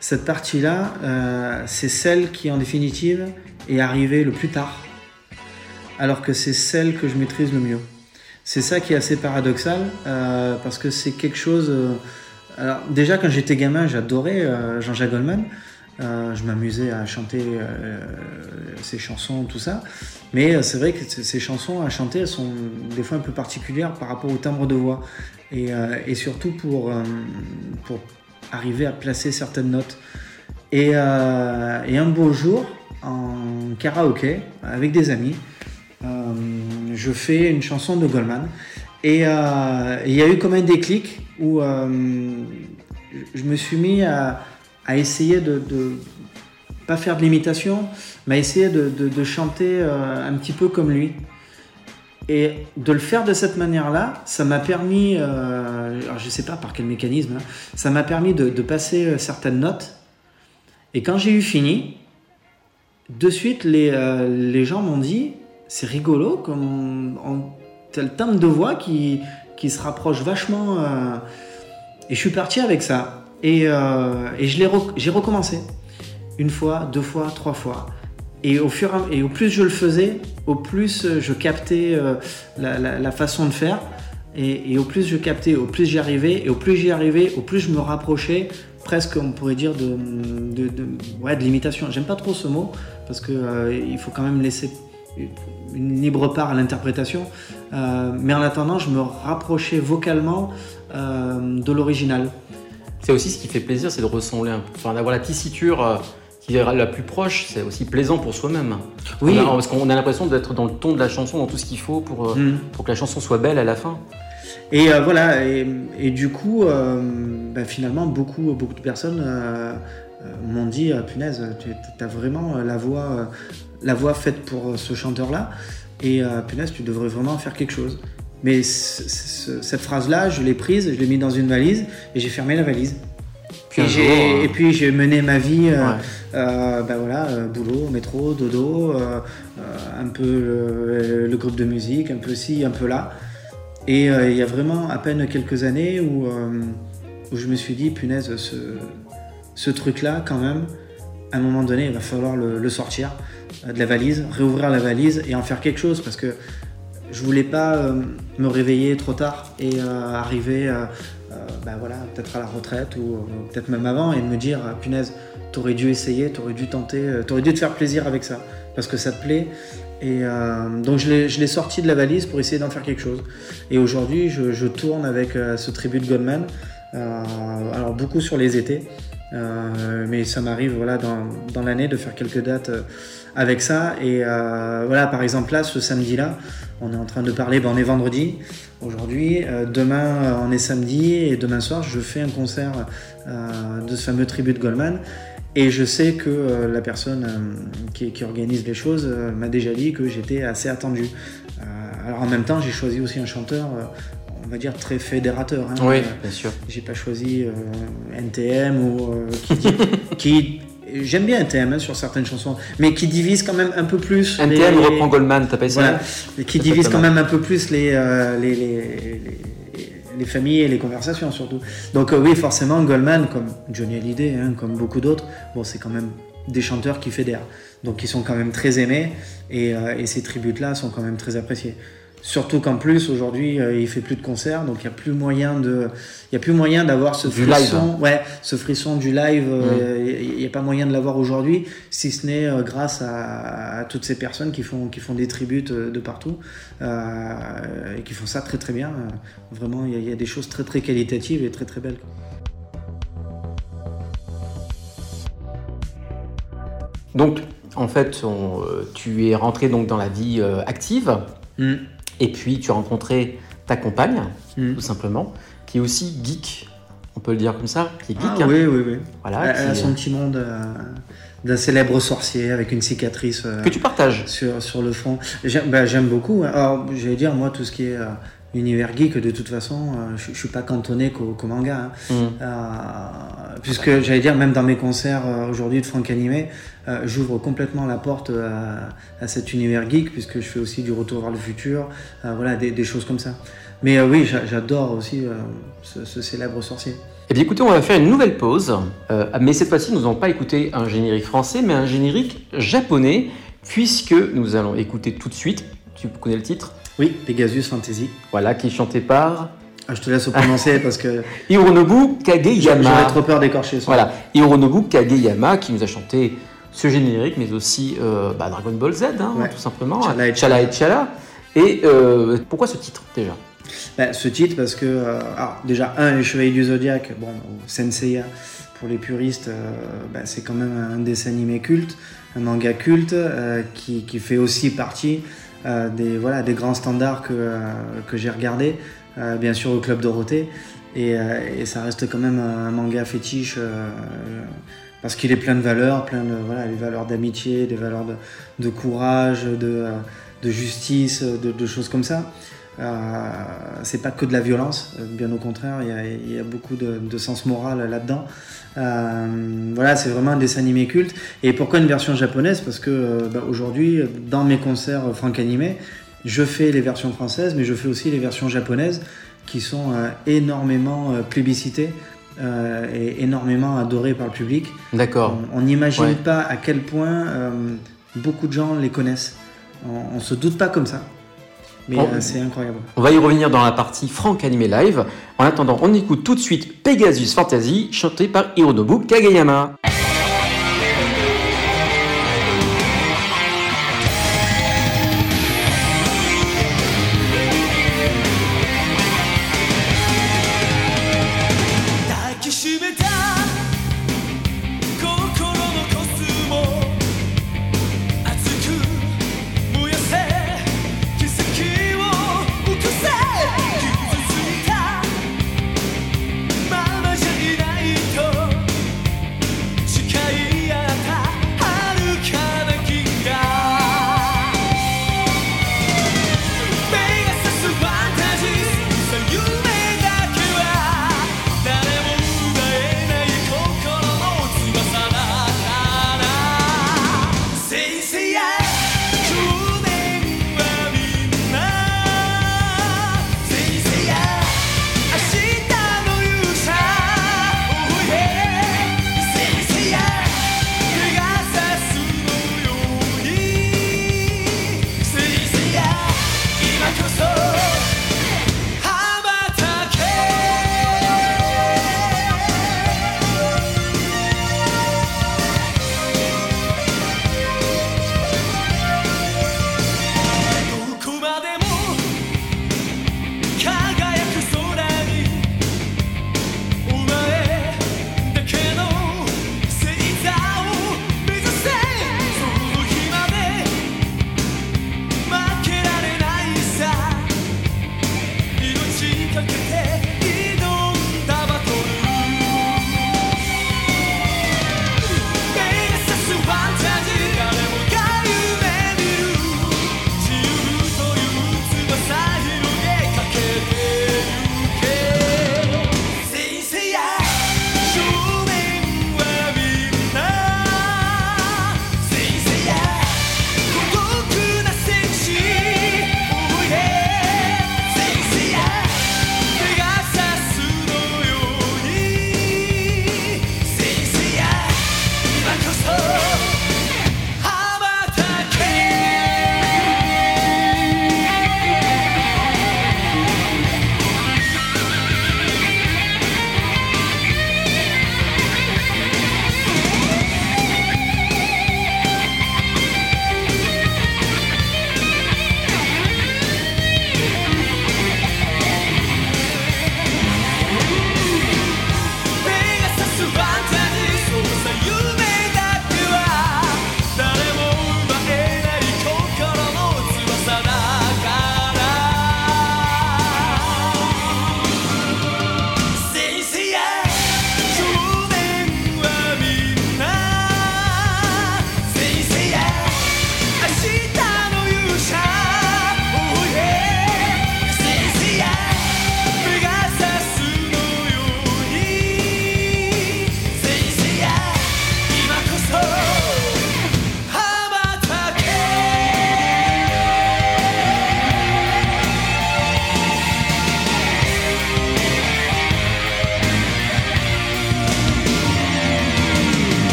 cette partie-là, euh, c'est celle qui en définitive est arrivée le plus tard, alors que c'est celle que je maîtrise le mieux. C'est ça qui est assez paradoxal parce que c'est quelque chose... alors déjà quand j'étais gamin, j'adorais Jean-Jacques Goldman. Euh, je m'amusais à chanter euh, ses chansons, tout ça. Mais euh, c'est vrai que ces chansons à chanter, elles sont des fois un peu particulières par rapport au timbre de voix. Et, surtout pour, arriver à placer certaines notes. Et, et un beau jour, en karaoké, avec des amis, je fais une chanson de Goldman. Et il y a eu comme un déclic où je me suis mis à, à essayer de, de pas faire de l'imitation, mais à essayer de, chanter euh, un petit peu comme lui. Et de le faire de cette manière-là, ça m'a permis, euh, alors je sais pas par quel mécanisme, hein, ça m'a permis de, passer euh, certaines notes. Et quand j'ai eu fini, de suite, les, euh, les gens m'ont dit, c'est rigolo, comme on, on- t'as le timbre de voix qui, qui se rapproche vachement. et je suis parti avec ça. Et, euh, j'ai recommencé. Une fois, deux fois, trois fois. Et au, fur et, plus je le faisais, au plus euh, je captais euh, la, façon de faire. Et, au plus je captais, au plus j'y arrivais. Et au plus j'y arrivais, au plus je me rapprochais, presque on pourrait dire de, ouais, de l'imitation. J'aime pas trop ce mot, parce qu'il faut quand même laisser une libre part à l'interprétation. Mais en attendant, je me rapprochais vocalement de l'original. C'est aussi ce qui fait plaisir, c'est de ressembler un peu, enfin d'avoir la tessiture euh, qui est la plus proche, c'est aussi plaisant pour soi-même. Oui. On a- parce qu'on a l'impression d'être dans le ton de la chanson, dans tout ce qu'il faut pour, euh, Mm. pour que la chanson soit belle à la fin. Et euh, voilà, et, et du coup, euh, bah, finalement, beaucoup, beaucoup de personnes euh, m'ont dit punaise, tu as vraiment la voix, la voix faite pour ce chanteur-là, et punaise, tu devrais vraiment faire quelque chose. Mais cette phrase-là, je l'ai prise, je l'ai mis dans une valise, et j'ai fermé la valise. Puis et, jour, puis j'ai mené ma vie, euh, Ouais. euh, bah voilà, euh, boulot, métro, dodo, euh, un peu le, le groupe de musique, un peu ci, un peu là. Et il y a vraiment à peine quelques années où, où je me suis dit, punaise, ce, ce truc-là, quand même, à un moment donné, il va falloir le, le sortir de la valise, réouvrir la valise et en faire quelque chose parce que je voulais pas euh, me réveiller trop tard et euh, arriver, euh, bah voilà, peut-être à la retraite ou peut-être même avant et me dire, ah, punaise, t'aurais dû essayer, t'aurais dû tenter, t'aurais dû te faire plaisir avec ça parce que ça te plaît. Et donc je l'ai- sorti de la valise pour essayer d'en faire quelque chose. Et aujourd'hui, je, tourne avec ce tribut de Goldman. Alors beaucoup sur les étés, mais ça m'arrive voilà dans, l'année de faire quelques dates avec ça. Et euh, voilà, par exemple là, ce samedi-là, on est en train de parler. Ben, on est vendredi aujourd'hui. Euh, demain, euh, on est samedi et demain soir, je fais un concert de ce fameux tribut de Goldman. Et je sais que euh, la personne euh, qui, qui organise les choses euh, m'a déjà dit que j'étais assez attendu. Alors en même temps, j'ai choisi aussi un chanteur, on va dire très fédérateur. hein. Oui, bien sûr. j'ai pas choisi NTM ou qui- j'aime bien NTM hein, sur certaines chansons, mais qui divise quand même un peu plus. NTM les- reprend Goldman, t'as pas essayé voilà, qui divise quand même un peu plus les, euh, les, les, les- les familles et les conversations surtout. Donc euh, oui, forcément, Goldman, comme Johnny Hallyday, hein, comme beaucoup d'autres, bon, c'est quand même des chanteurs qui fédèrent. Donc ils sont quand même très aimés et, euh, et ces tributes-là sont quand même très appréciés. Surtout qu'en plus aujourd'hui euh, il fait plus de concerts donc il y a plus moyen de il y a plus moyen d'avoir ce Du frisson. ouais ce frisson du live euh, Mm. il n'y a pas moyen de l'avoir aujourd'hui si ce n'est euh, grâce à, à toutes ces personnes qui font qui font des tributes euh, de partout et qui font ça très très bien. Vraiment il y, a- il y a des choses très très qualitatives et très très belles. Donc, en fait, on, tu es rentré donc dans la vie active, Mm. Et puis tu as rencontré ta compagne, Mm. tout simplement, qui est aussi geek, on peut le dire comme ça, qui est geek. Ah hein. oui, oui, oui. Voilà, Elle, elle a qui, son euh, petit monde euh, d'un célèbre sorcier avec une cicatrice euh, que tu partages. sur, sur le front. J'aime bah, j'aime beaucoup. hein. Alors, j'allais dire, moi, tout ce qui est euh, univers geek, de toute façon, euh, je, je suis pas cantonné qu'au manga. hein. Mm. Euh, puisque j'allais dire, même dans mes concerts euh, aujourd'hui de Franck Animé, j'ouvre complètement la porte à, à cet univers geek, puisque je fais aussi du retour vers le futur, voilà, des, des choses comme ça. Mais euh, oui, j'a- j'adore aussi euh, ce, ce célèbre sorcier. Eh bien écoutez, on va faire une nouvelle pause, euh, mais cette fois-ci, nous n'allons pas écouter un générique français, mais un générique japonais, puisque nous allons écouter tout de suite, tu connais le titre, Oui, Pegasus Fantasy. voilà, qui est chanté par Ah, je te laisse prononcer parce que Hironobu j'aurais Kageyama. trop peur d'écorcher son Voilà, Hironobu Kageyama qui nous a chanté ce générique, mais aussi euh, bah, Dragon Ball Z, hein, Ouais. tout simplement. Chala et Chala et Chala. Et euh, pourquoi ce titre déjà? Ben, ce titre parce que euh, alors, déjà un les Chevaliers du Zodiaque bon Senseiya pour les puristes ben, c'est quand même un dessin animé culte un manga culte qui, qui fait aussi partie des voilà des grands standards que, euh, que j'ai regardé euh, bien sûr au club Dorothée. Et, euh, et ça reste quand même un manga fétiche euh, parce qu'il est plein de valeurs plein de voilà les valeurs d'amitié des valeurs de, de courage de, euh, de justice de, de choses comme ça. euh, c'est pas que de la violence, euh, bien au contraire, il y a, il y a beaucoup de, de sens moral là-dedans. Euh, voilà, c'est vraiment un dessin animé culte. Et pourquoi une version japonaise? Parce que euh, bah, aujourd'hui, dans mes concerts frank animé, je fais les versions françaises, mais je fais aussi les versions japonaises qui sont euh, énormément euh, plébiscitées euh, et énormément adorées par le public. D'accord. On- n'imagine Ouais. pas à quel point euh, beaucoup de gens les connaissent. On, on se doute pas comme ça. Mais euh, c'est incroyable. On va y revenir dans la partie Franck Animé Live. En attendant, on écoute tout de suite Pegasus Fantasy, chanté par Hironobu Kageyama.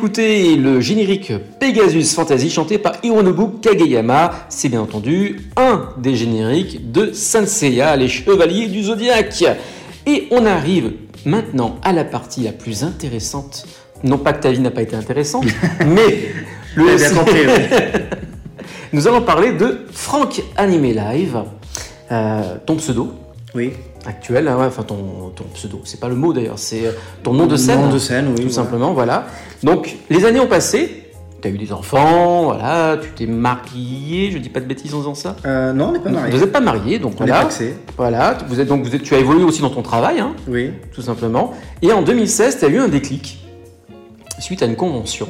D'écouter le générique Pegasus Fantasy chanté par Hironobu Kageyama. C'est bien entendu un des génériques de Sanseiya, les Chevaliers du Zodiaque. Et on arrive maintenant à la partie la plus intéressante. Non pas que ta vie n'a pas été intéressante, mais le bien compris. Nous allons parler de Franck Animé Live, euh, ton pseudo Oui. Actuel, hein, ouais, enfin ton, ton pseudo, c'est pas le mot d'ailleurs, c'est euh, ton nom de scène. Nom de scène, oui, Tout voilà. simplement, voilà. Donc, les années ont passé, tu as eu des enfants, voilà, tu t'es marié, je dis pas de bêtises en disant ça. Euh, non, on n'est pas mariés. Vous n'êtes pas marié, donc On est voilà. paxés. Voilà, vous êtes donc vous êtes, tu as évolué aussi dans ton travail, hein, Oui. tout simplement. Et en 2016, tu as eu un déclic suite à une convention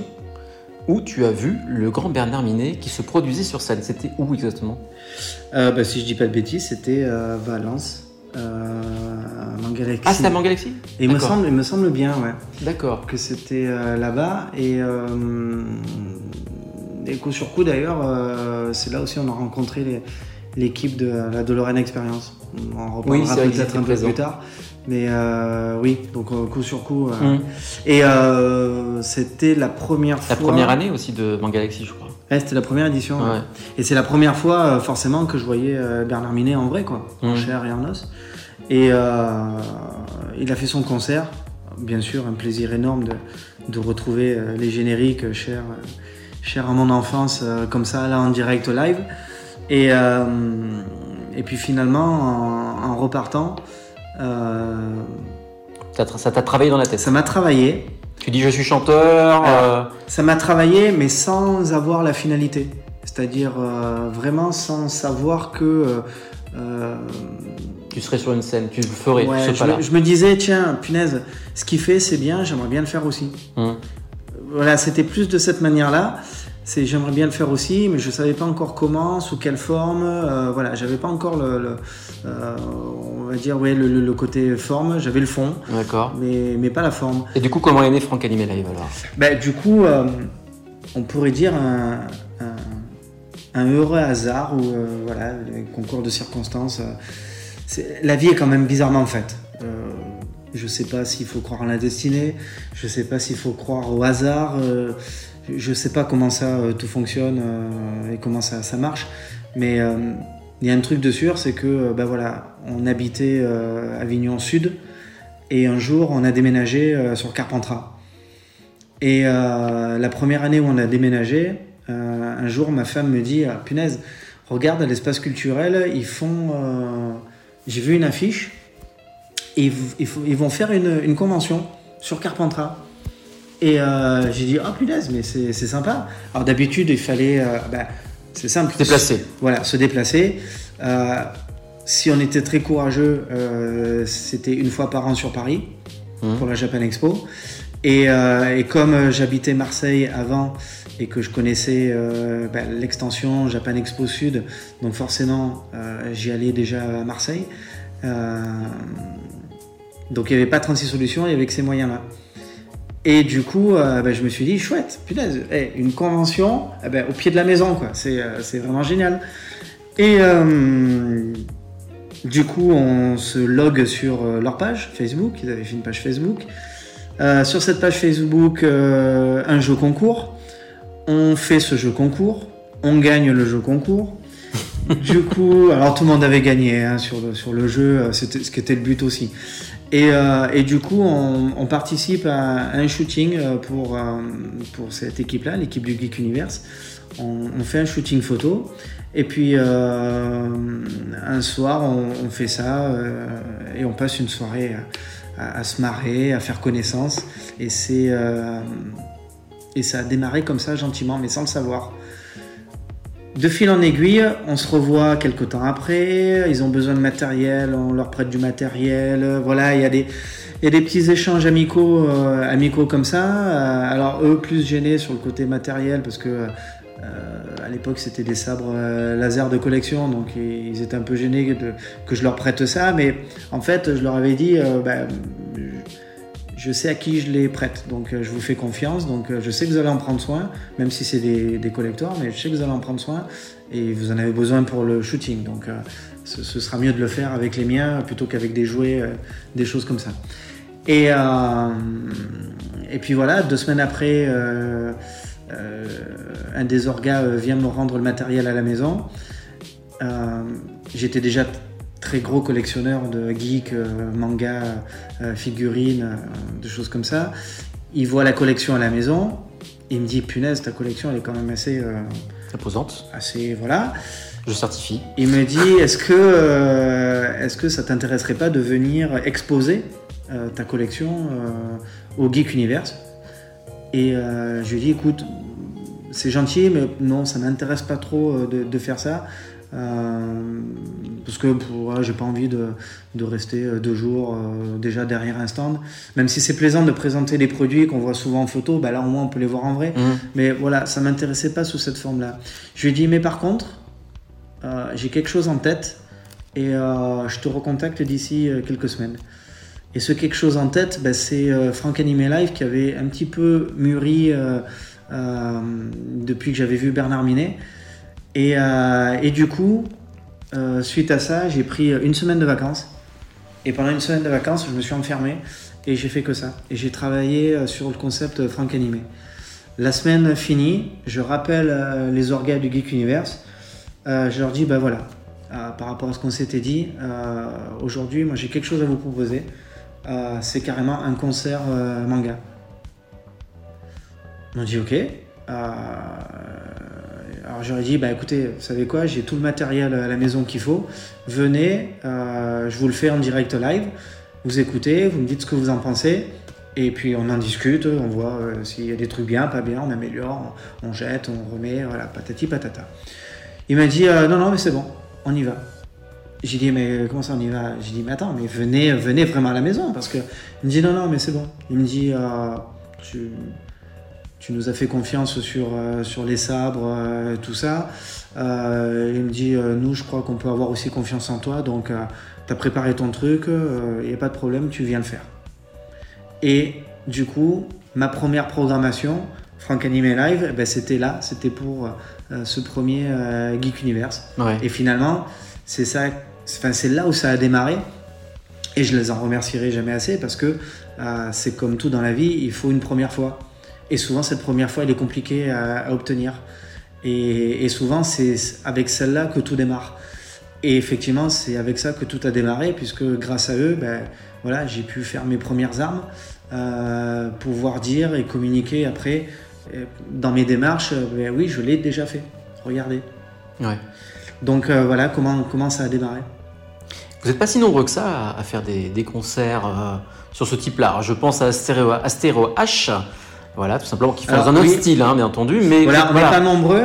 où tu as vu le grand Bernard Minet qui se produisait sur scène. C'était où exactement? Euh, bah, si je dis pas de bêtises, c'était euh, Valence, euh, à Mangalexi. Ah, c'était à Mangalaxy Et il me semble, il me semble bien, ouais, D'accord. que c'était euh, là-bas. Et, euh, et coup sur coup d'ailleurs, c'est là aussi on a rencontré l'équipe de la DeLorean Experience. On en reparlera peut-être un peu plus tard. Mais oui, donc coup sur coup. Hum. Et c'était la première La fois. première année aussi de Mangalaxy, je crois. Ouais, c'était la première édition. ouais. Ouais. Et c'est la première fois, euh, forcément, que je voyais euh, Bernard Minet en vrai, quoi, en Mhm. chair et en os. Et euh, il a fait son concert. Bien sûr, un plaisir énorme de, de retrouver les génériques chers, chers à mon enfance, comme ça, là, en direct live. Et, et puis finalement, en, en repartant, Ça t'a- ça t'a travaillé dans la tête. ça m'a travaillé. Tu dis je suis chanteur. euh, Ça m'a travaillé, mais sans avoir la finalité. C'est-à-dire euh, vraiment sans savoir que. euh, tu serais sur une scène, tu le ferais, ouais, ce je, me, je me disais, tiens, punaise, ce qu'il fait, c'est bien, j'aimerais bien le faire aussi. Hum. Voilà, c'était plus de cette manière-là. C'est j'aimerais bien le faire aussi, mais je savais pas encore comment, sous quelle forme. euh, voilà, j'avais pas encore le, le, euh, on va dire, ouais, le, côté forme. J'avais le fond, D'accord. mais, mais pas la forme. Et du coup, comment est né Franck Animé Live alors? Bah, du coup, euh, on pourrait dire un, un- un heureux hasard ou voilà, concours de circonstances. la vie est quand même bizarrement faite. Je sais pas s'il faut croire en la destinée, je sais pas s'il faut croire au hasard, je- je sais pas comment ça euh, tout fonctionne euh, et comment ça, ça marche, mais euh, il y a un truc de sûr, c'est que bah voilà, on habitait Avignon Sud et un jour on a déménagé sur Carpentras. Et la première année où on a déménagé, un jour ma femme me dit ah, punaise, regarde l'espace culturel, ils font. J'ai vu une affiche ils, vont faire une convention sur Carpentras. Et euh, j'ai dit ah punaise, mais c'est sympa. Alors d'habitude, il fallait. euh, bah, c'est simple. Déplacer. Voilà, se déplacer. Euh, si on était très courageux, euh, c'était une fois par an sur Paris Mhm. pour la Japan Expo. Et, et comme j'habitais Marseille avant et que je connaissais bah, l'extension Japan Expo Sud, donc forcément j'y allais déjà à Marseille. Donc il n'y avait pas 36 solutions, il y avait que ces moyens-là. Et du coup, euh, bah, je me suis dit, chouette, punaise, eh, une convention eh ben, au pied de la maison, quoi. C'est euh, c'est vraiment génial. Et euh, du coup, on se log sur leur page Facebook. Ils avaient fait une page Facebook. Sur cette page Facebook, un jeu concours. On fait ce jeu concours. On gagne le jeu concours. du coup, alors tout le monde avait gagné hein, sur, le, sur le jeu, c'était ce qui était le but aussi. Et, euh, et du coup, on, participe à un shooting euh, pour, euh, pour cette équipe-là, l'équipe du Geek Universe. On, fait un shooting photo. Et puis, un soir, on, fait ça et on passe une soirée à, à se marrer, à faire connaissance. Et, c'est, et ça a démarré comme ça, gentiment, mais sans le savoir. De fil en aiguille, on se revoit quelques temps après. Ils ont besoin de matériel, on leur prête du matériel. Voilà, il y a des, petits échanges amicaux, euh, comme ça. Euh, alors eux plus gênés sur le côté matériel parce que euh, à l'époque c'était des sabres laser de collection, donc ils étaient un peu gênés que je leur prête ça. Mais en fait, je leur avais dit, bah, je sais à qui je les prête, donc euh, je vous fais confiance, donc euh, je sais que vous allez en prendre soin, même si c'est des, des collecteurs, mais je sais que vous allez en prendre soin et vous en avez besoin pour le shooting, donc euh, ce, sera mieux de le faire avec les miens plutôt qu'avec des jouets, des choses comme ça. Et, et puis voilà, deux semaines après, un des orgas vient me rendre le matériel à la maison. J'étais déjà très gros collectionneur de geeks, euh, mangas, euh, figurines, euh, de choses comme ça. Il voit la collection à la maison. Il me dit, punaise, ta collection, elle est quand même assez... euh, Imposante. assez voilà. Je certifie. Il me dit est-ce que, est-ce que ça t'intéresserait pas de venir exposer ta collection au Geek Universe? Et je lui dis écoute, c'est gentil, mais non, ça m'intéresse pas trop de, de faire ça. Euh, parce que ouais, j'ai pas envie de, de rester euh, deux jours euh, déjà derrière un stand. Même si c'est plaisant de présenter les produits qu'on voit souvent en photo, bah là au moins on peut les voir en vrai. Mhm. Mais voilà, ça m'intéressait pas sous cette forme-là. Je lui ai dit, mais par contre, j'ai quelque chose en tête et euh, je te recontacte d'ici euh, quelques semaines. Et ce quelque chose en tête, ben, c'est euh, Frank Anime Live qui avait un petit peu mûri depuis que j'avais vu Bernard Minet. Et, euh, et du coup, euh, suite à ça, j'ai pris une semaine de vacances. Et pendant une semaine de vacances, je me suis enfermé et j'ai fait que ça. Et j'ai travaillé euh, sur le concept Frank Animé. La semaine finie, je rappelle les orgas du Geek Universe. Je leur dis, bah voilà, par rapport à ce qu'on s'était dit, aujourd'hui, moi j'ai quelque chose à vous proposer. C'est carrément un concert euh, manga. On dit ok. Alors j'aurais dit, bah écoutez, vous savez quoi, j'ai tout le matériel à la maison qu'il faut. Venez, euh, je vous le fais en direct live. Vous écoutez, vous me dites ce que vous en pensez. Et puis on en discute, on voit euh, s'il y a des trucs bien, pas bien, on améliore, on, jette, on remet, voilà, patati patata. Il m'a dit euh, non, non, mais c'est bon, on y va. J'ai dit mais comment ça on y va? J'ai dit mais attends, mais venez, venez vraiment à la maison parce que il me dit non, non, mais c'est bon. Il me dit tu, tu nous as fait confiance sur, euh, sur les sabres, euh, tout ça. Euh, il me dit nous, je crois qu'on peut avoir aussi confiance en toi, donc tu as préparé ton truc, il n'y a pas de problème, tu viens le faire. Et du coup, ma première programmation, Frank Anime Live, eh ben, c'était là, c'était pour ce premier Geek Universe. Ouais. Et finalement, c'est ça, enfin, c'est là où ça a démarré. Et je les en remercierai jamais assez parce que c'est comme tout dans la vie, il faut une première fois. Et souvent, cette première fois, elle est compliquée à, à obtenir. Et, et souvent, c'est avec celle-là que tout démarre. Et effectivement, c'est avec ça que tout a démarré, puisque grâce à eux, ben, voilà, j'ai pu faire mes premières armes, euh, pouvoir dire et communiquer après dans mes démarches. ben oui, je l'ai déjà fait. Regardez. Ouais. Donc euh, voilà comment, comment ça a démarré. Vous n'êtes pas si nombreux que ça à, à faire des, des concerts euh, sur ce type-là. Je pense à Astéro, Astéro H, voilà, tout simplement, qui font Alors, dans un autre style, hein, bien entendu. Mais Voilà, on n'est voilà. pas nombreux,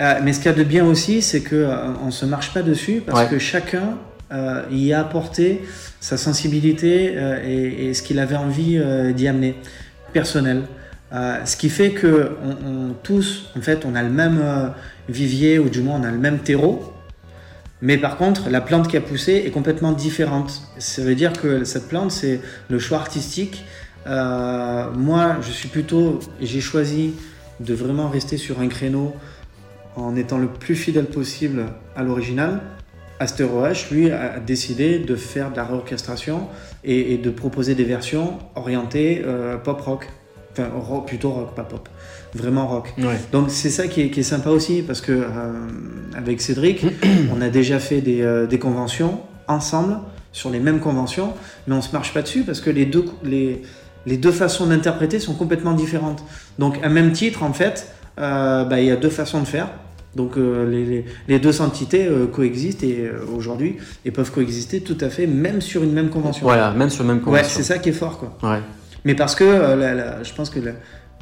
euh, mais ce qu'il y a de bien aussi, c'est que euh, on se marche pas dessus parce Ouais. que chacun euh, y a apporté sa sensibilité et, et ce qu'il avait envie d'y amener, personnel. Ce qui fait que on, on- tous, en fait, on a le même vivier ou du moins on a le même terreau. Mais par contre, la plante qui a poussé est complètement différente. Ça veut dire que cette plante, c'est le choix artistique. Euh, moi, je suis plutôt, j'ai choisi de vraiment rester sur un créneau en étant le plus fidèle possible à l'original. Astero H, lui, a décidé de faire de la réorchestration et, et de proposer des versions orientées euh, pop rock. Enfin, rock, plutôt rock, pas pop. Vraiment rock. Ouais. Donc c'est ça qui est, qui est sympa aussi parce que euh, avec Cédric, on a déjà fait des, euh, des conventions ensemble sur les mêmes conventions, mais on se marche pas dessus parce que les deux, les, les deux façons d'interpréter sont complètement différentes. Donc un même titre en fait, euh, bah, il y a deux façons de faire. Donc euh, les, deux entités euh, coexistent et aujourd'hui et peuvent coexister tout à fait même sur une même convention. Voilà, même sur le même Ouais, convention. c'est ça qui est fort quoi. Ouais. Mais parce que la- la- je pense que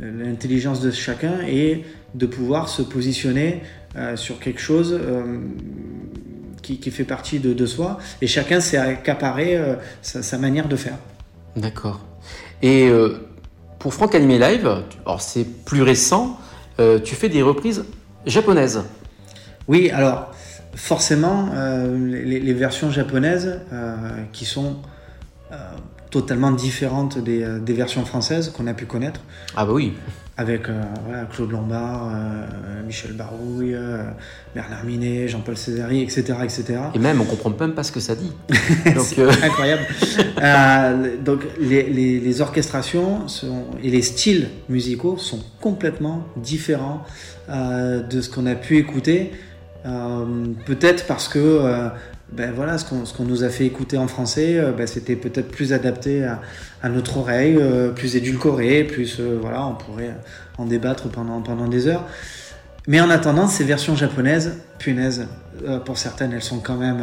l'intelligence de chacun est de pouvoir se positionner sur quelque chose qui, qui fait partie de, de soi et chacun s'est accaparé sa, sa manière de faire. D'accord. Et euh, pour Franck Animé Live, alors c'est plus récent, euh, tu fais des reprises japonaises. Oui, alors forcément, euh, les, les versions japonaises qui sont totalement différentes des, des versions françaises qu'on a pu connaître. Ah bah oui. Avec euh, voilà, Claude Lombard, euh, Michel Barouille, euh, Bernard Minet, Jean-Paul Césari, etc., etc. Et même, on comprend même pas ce que ça dit. C'est incroyable. Donc les, les- les orchestrations sont- et les styles musicaux sont complètement différents de ce qu'on a pu écouter. Peut-être parce que ben voilà, ce qu'on qu'on nous a fait écouter en français, euh, ben c'était peut-être plus adapté à, notre oreille, euh, plus édulcoré, plus euh, voilà, on pourrait en débattre pendant, pendant des heures. Mais en attendant, ces versions japonaises, punaise, euh, pour certaines, elles sont quand même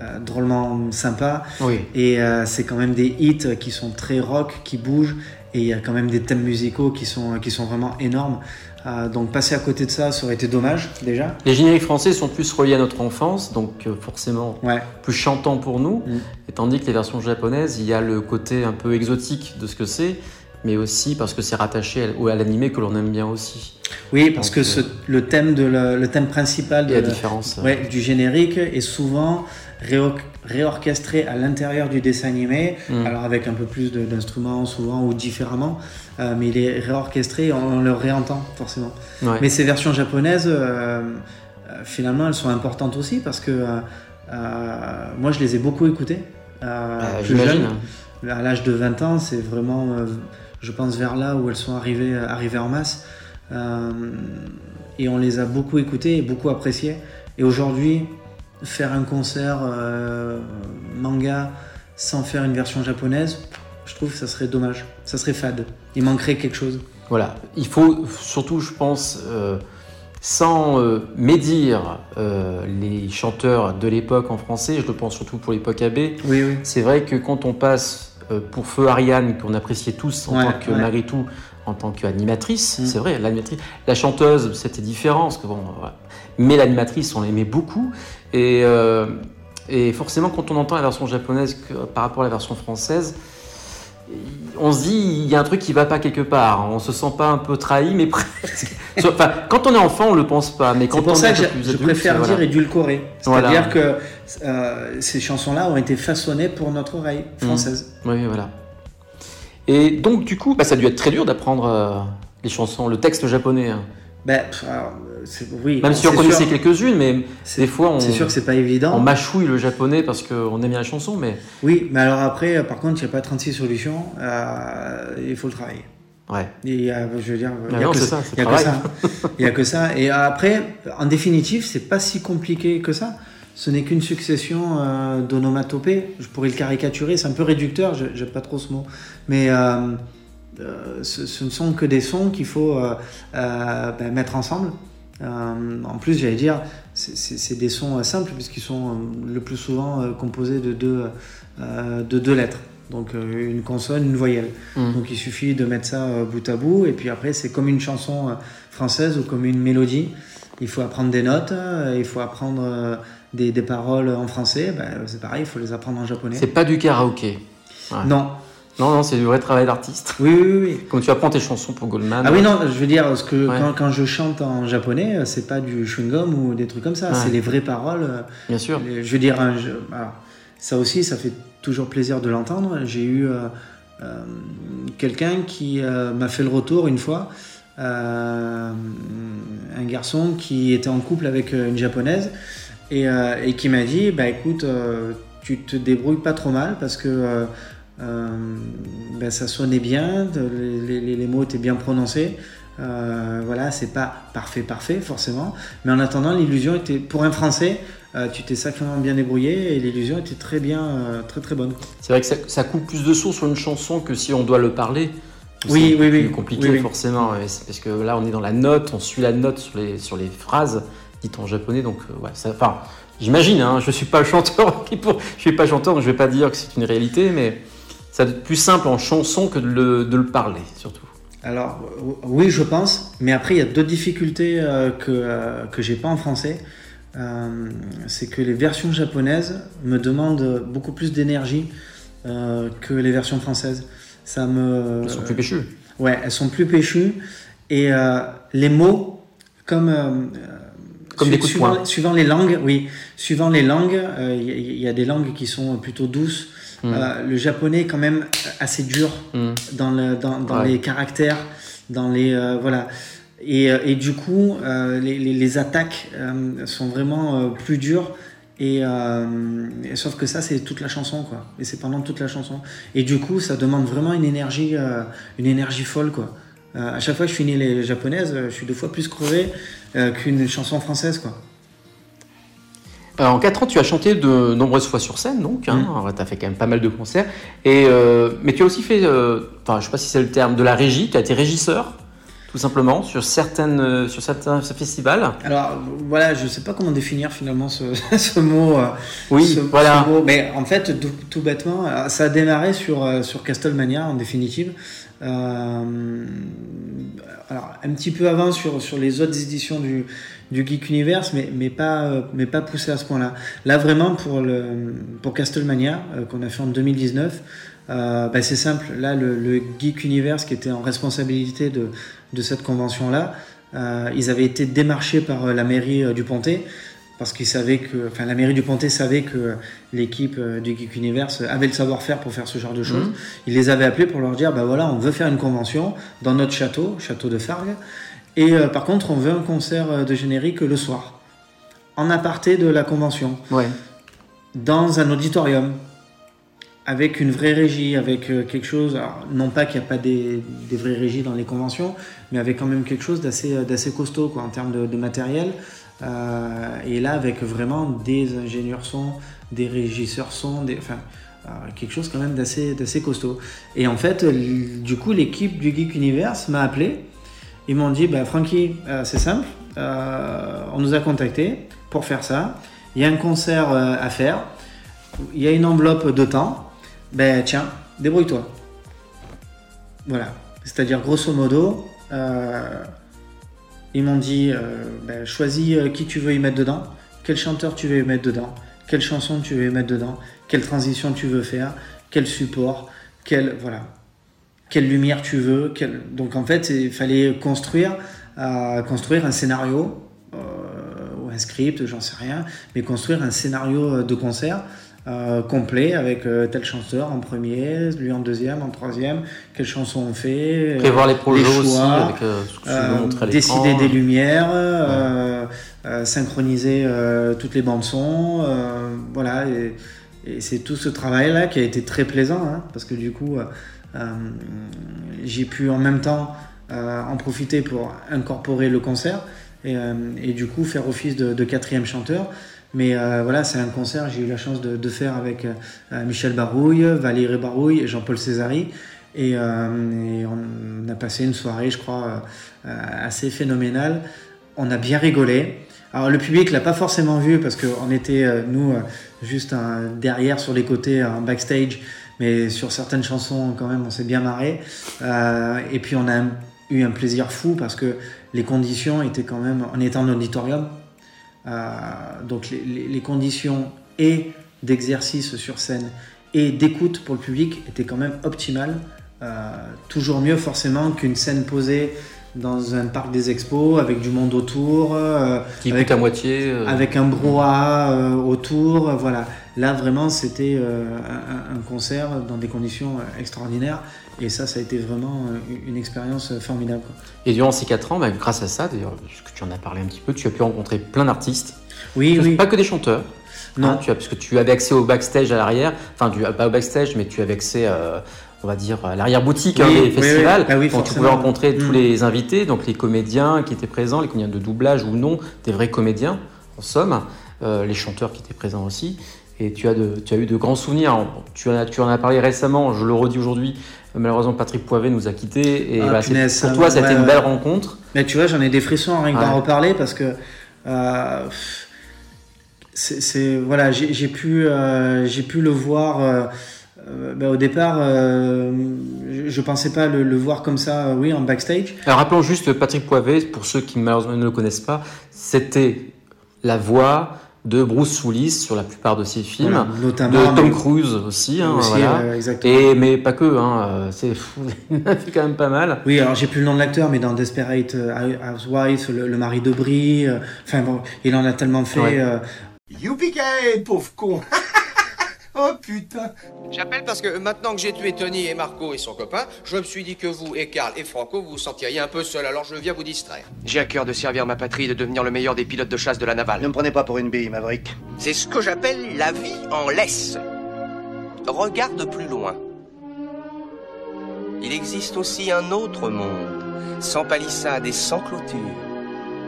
euh, drôlement sympas. oui. Et euh, c'est quand même des hits qui sont très rock, qui bougent. Et il y a quand même des thèmes musicaux qui sont, qui sont vraiment énormes. Euh, donc passer à côté de ça, ça aurait été dommage déjà. Les génériques français sont plus reliés à notre enfance, donc forcément Ouais. plus chantants pour nous. Mm. Et tandis que les versions japonaises, il y a le côté un peu exotique de ce que c'est, mais aussi parce que c'est rattaché à, à l'animé que l'on aime bien aussi. Oui, parce Donc, que ce- le thème de le, le thème principal de Et la la- différence. ouais, du générique est souvent réorchestré à l'intérieur du dessin animé, Mm. alors avec un peu plus d'instruments souvent ou différemment, euh, mais il est réorchestré, on, on le réentend forcément. ouais. Mais ces versions japonaises, euh, euh, finalement, elles sont importantes aussi parce que euh, moi, je les ai beaucoup écoutées. Euh, plus jeune. À l'âge de 20 ans, c'est vraiment, je pense, vers là où elles sont arrivées, arrivées en masse. Et on les a beaucoup écoutées et beaucoup appréciées. Et aujourd'hui, faire un concert euh, manga sans faire une version japonaise, je trouve que ça serait dommage. Ça serait fade. Il manquerait quelque chose. Voilà, il faut surtout, je pense, euh, sans euh, médire euh, les chanteurs de l'époque en français, je le pense surtout pour l'époque AB, Oui, oui. c'est vrai que quand on passe pour Feu Ariane, qu'on appréciait tous en Ouais, tant que ouais. Maritou, en tant qu'animatrice, Mm. c'est vrai, l'animatrice, la chanteuse, c'était différent, parce que bon, voilà. mais l'animatrice, on l'aimait beaucoup, et, euh, et forcément, quand on entend la version japonaise que- par rapport à la version française, on se dit il y a un truc qui va pas quelque part. On se sent pas un peu trahi, mais presque. Enfin, quand on est enfant, on le pense pas, mais quand C'est pour on ça est que je, adulte, préfère voilà. dire édulcoré. Voilà. C'est-à-dire que euh, ces chansons-là ont été façonnées pour notre oreille Mm. française. Oui, voilà. Et donc, du coup, bah, ça a dû être très dur d'apprendre euh, les chansons, le texte japonais. hein. Ben, alors, oui, Même si on connaissait quelques-unes, mais des fois, on, C'est sûr que c'est pas évident. on mâchouille le japonais parce qu'on aime bien la chanson, mais Oui, mais alors après, euh, par contre, il n'y a pas 36 solutions. euh, il faut le travailler. ouais. Et il y a, je veux dire, il Ah y a non, que ça. y a que ça. Il y a que ça. Et après, en définitive, c'est pas si compliqué que ça. Ce n'est qu'une succession euh, d'onomatopées. Je pourrais le caricaturer, c'est un peu réducteur, je j'aime pas trop ce mot. Mais euh, euh, ce, ce ne sont que des sons qu'il faut euh, euh, ben, mettre ensemble. Euh, en plus, j'allais dire, c'est- des sons euh, simples puisqu'ils sont euh, le plus souvent composés de deux, euh, de deux lettres. Donc une consonne, une voyelle. Mm. Donc il suffit de mettre ça bout à bout et puis après c'est comme une chanson française ou comme une mélodie. Il faut apprendre des notes, il faut apprendre des, des paroles en français. Ben, c'est pareil, il faut les apprendre en japonais. C'est pas du karaoké. ouais. Non, Non, non, c'est du vrai travail d'artiste. oui, oui, oui. Comme tu apprends tes chansons pour Goldman. Ah oui, non, je veux dire, ce que, Ouais. quand, quand je chante en japonais, euh, c'est pas du chewing-gum ou des trucs comme ça, Ouais. c'est les vraies paroles. euh, Bien sûr. Les- Je veux dire, je- alors, ça aussi, ça fait toujours plaisir de l'entendre. J'ai eu euh, euh, quelqu'un qui euh, m'a fait le retour une fois, un garçon qui était en couple avec une japonaise et, et qui m'a dit, bah écoute, tu te débrouilles pas trop mal parce que ben, ça sonnait bien, les, les- les mots étaient bien prononcés. Euh, voilà, c'est pas parfait, parfait forcément, mais en attendant, l'illusion était pour un Français, euh, tu t'es sacrément bien débrouillé et l'illusion était très bien, euh, très très bonne. C'est vrai que ça, ça coupe plus de sons sur une chanson que si on doit le parler. Oui, C'est oui, oui. compliqué Oui, oui. forcément. C'est parce que là on est dans la note, on suit la note sur les, sur les phrases dites en japonais, donc euh, ouais, ça, enfin, j'imagine, hein, je suis pas chanteur, je suis pas chanteur, donc je vais pas dire que c'est une réalité, mais ça doit être plus simple en chanson que de le, de le parler, surtout. Alors oui, je pense, mais après il y a d'autres difficultés euh, que euh, que j'ai pas en français. Euh, c'est que les versions japonaises me demandent beaucoup plus d'énergie euh, que les versions françaises. Ça me Ils sont plus péchus. Ouais, elles sont plus péchues et les mots, comme Comme des coups de suivant, poing. suivant les langues, oui, suivant les langues, euh, y, il y a des langues qui sont plutôt douces. Mm. Euh, le japonais est quand même assez dur Mm. dans, le, dans, dans Ouais. les caractères. dans les euh, voilà. Et, euh, et du coup, euh, les, les, les attaques sont vraiment plus dures. Et, et sauf que ça, c'est toute la chanson, quoi. Et c'est pendant toute la chanson. Et du coup, ça demande vraiment une énergie, une énergie folle, quoi. À chaque fois que je finis les japonaises, je suis deux fois plus crevé qu'une chanson française, quoi. Alors, en 4 ans, tu as chanté de nombreuses fois sur scène, donc. Hein, tu as fait quand même pas mal de concerts. Et, euh, mais tu as aussi fait, euh, enfin, je sais pas si c'est le terme, de la régie. Tu as été régisseur, tout simplement, sur, certaines, euh, sur certains festivals. Alors voilà, je sais pas comment définir finalement ce, ce mot. euh, Oui, ce- voilà. ce mot. Mais en fait, tout, tout bêtement, euh, ça a démarré sur, euh, sur Castlemania en définitive. Euh, alors un petit peu avant sur, sur les autres éditions du, du Geek Universe, mais, mais, pas, euh, mais pas poussé à ce point-là. Là vraiment pour, le, pour Castlemania, euh, qu'on a fait en 2019, euh, bah, c'est simple. Là, le, le Geek Universe qui était en responsabilité de, de cette convention-là, euh, ils avaient été démarchés par la mairie du Pontet parce qu'ils savaient que, enfin, la mairie du Pontet savait que l'équipe du Geek Universe avait le savoir-faire pour faire ce genre de choses. Mhm. Ils les avaient appelés pour leur dire, bah voilà, on veut faire une convention dans notre château, château de Fargue, et euh, par contre, on veut un concert euh, de générique le soir, en aparté de la convention Ouais. dans un auditorium avec une vraie régie, avec euh, quelque chose, alors, non pas qu'il n'y a pas des, des vraies régies dans les conventions, mais avec quand même quelque chose d'assez d'assez costaud quoi, en termes de, de matériel. Euh, et là, avec vraiment des ingénieurs son, des régisseurs son, des, enfin, quelque chose quand même d'assez d'assez costaud. Et en fait, du coup, l'équipe du Geek Universe m'a appelé. Ils m'ont dit, bah, euh, c'est simple, euh, on nous a contactés pour faire ça. Il y a un concert euh, à faire. Il y a une enveloppe de temps, ben tiens, débrouille-toi. Voilà. C'est-à-dire, grosso modo, ils m'ont dit, ben, choisis qui tu veux y mettre dedans, quel chanteur tu veux y mettre dedans, quelle chanson tu veux y mettre dedans, quelle transition tu veux faire, quel support, quelle, voilà, quelle lumière tu veux. Donc en fait, il fallait construire, euh, construire un scénario euh, ou un script, j'en sais rien, mais construire un scénario euh, de concert euh, complet avec euh, tel chanteur en premier, lui en deuxième, en troisième, quelle chanson on fait, euh, Prévoir les projets les aussi, choix, avec ce que décider des lumières, synchroniser toutes les bandes son, voilà. Et, et c'est tout ce travail-là qui a été très plaisant, hein, parce que du coup, j'ai pu en même temps euh, en profiter pour incorporer le concert et, euh, du coup faire office de, quatrième chanteur. Mais euh, voilà, c'est un concert, j'ai eu la chance de, faire avec euh, Michel Barouille, Valérie Barouille Jean-Paul Césari. Et, euh, on a passé une soirée, je crois, euh, assez phénoménale. On a bien rigolé. Alors le public l'a pas forcément vu parce qu'on était, euh, nous, euh, juste euh, derrière sur les côtés, en backstage. Mais sur certaines chansons, quand même, on s'est bien marré. Euh, et puis on a eu un plaisir fou parce que les conditions étaient quand même... On était en auditorium. Euh, donc les conditions et d'exercice sur scène et d'écoute pour le public étaient quand même optimales. Euh, toujours mieux forcément qu'une scène posée dans un parc des expos avec du monde autour, euh, Qui avec, coûte à moitié. euh, avec un brouhaha euh, autour. voilà. Là vraiment c'était un, un concert dans des conditions extraordinaires et ça ça a été vraiment une expérience formidable. Et durant ces 4 ans, bah, grâce à ça, d'ailleurs, parce que tu en as parlé un petit peu, tu as pu rencontrer plein d'artistes. Oui, oui. Pas que des chanteurs. Non. hein, tu as, parce que tu avais accès au backstage à l'arrière. Enfin, pas au backstage, mais tu avais accès, euh, on va dire, à l'arrière-boutique hein, des oui, festivals. oui. Ah oui, Donc, tu pouvais rencontrer tous Mm. les invités, donc les comédiens qui étaient présents, les comédiens de doublage ou non, des vrais comédiens, en somme, euh, les chanteurs qui étaient présents aussi. Et tu as, de, tu as eu de grands souvenirs. Tu en, as, tu en as parlé récemment, je le redis aujourd'hui. Malheureusement, Patrick Poivet nous a quittés. Et Ah, bah, punaise, pour toi, ça a été ouais, une ouais. belle rencontre. Mais tu vois, j'en ai des frissons rien que d'en Ouais. reparler parce que euh, c'est voilà, j'ai j'ai pu euh, j'ai pu le voir. Euh, ben, au départ, euh, je, je pensais pas le, le voir comme ça, euh, oui, en backstage. Alors rappelons juste Patrick Poivet, pour ceux qui malheureusement ne le connaissent pas, c'était la voix de Bruce Willis sur la plupart de ses films, Voilà, notamment de Tom mais- Cruise aussi, hein, aussi, voilà. euh. Et mais pas que, hein, c'est fou, il en a fait quand même pas mal. Oui, alors j'ai plus le nom de l'acteur, mais dans Desperate Housewives, le, le mari de Brie, euh, enfin bon, il en a tellement fait. Ouais. euh, Youpi pauvre con Oh putain J'appelle parce que maintenant que j'ai tué Tony et Marco et son copain, je me suis dit que vous et Karl et Franco vous vous sentiriez un peu seul, alors je viens vous distraire. J'ai à cœur de servir ma patrie et de devenir le meilleur des pilotes de chasse de la navale. Ne me prenez pas pour une bille, Maverick. C'est ce que j'appelle la vie en laisse. Regarde plus loin. Il existe aussi un autre monde, sans palissade et sans clôture.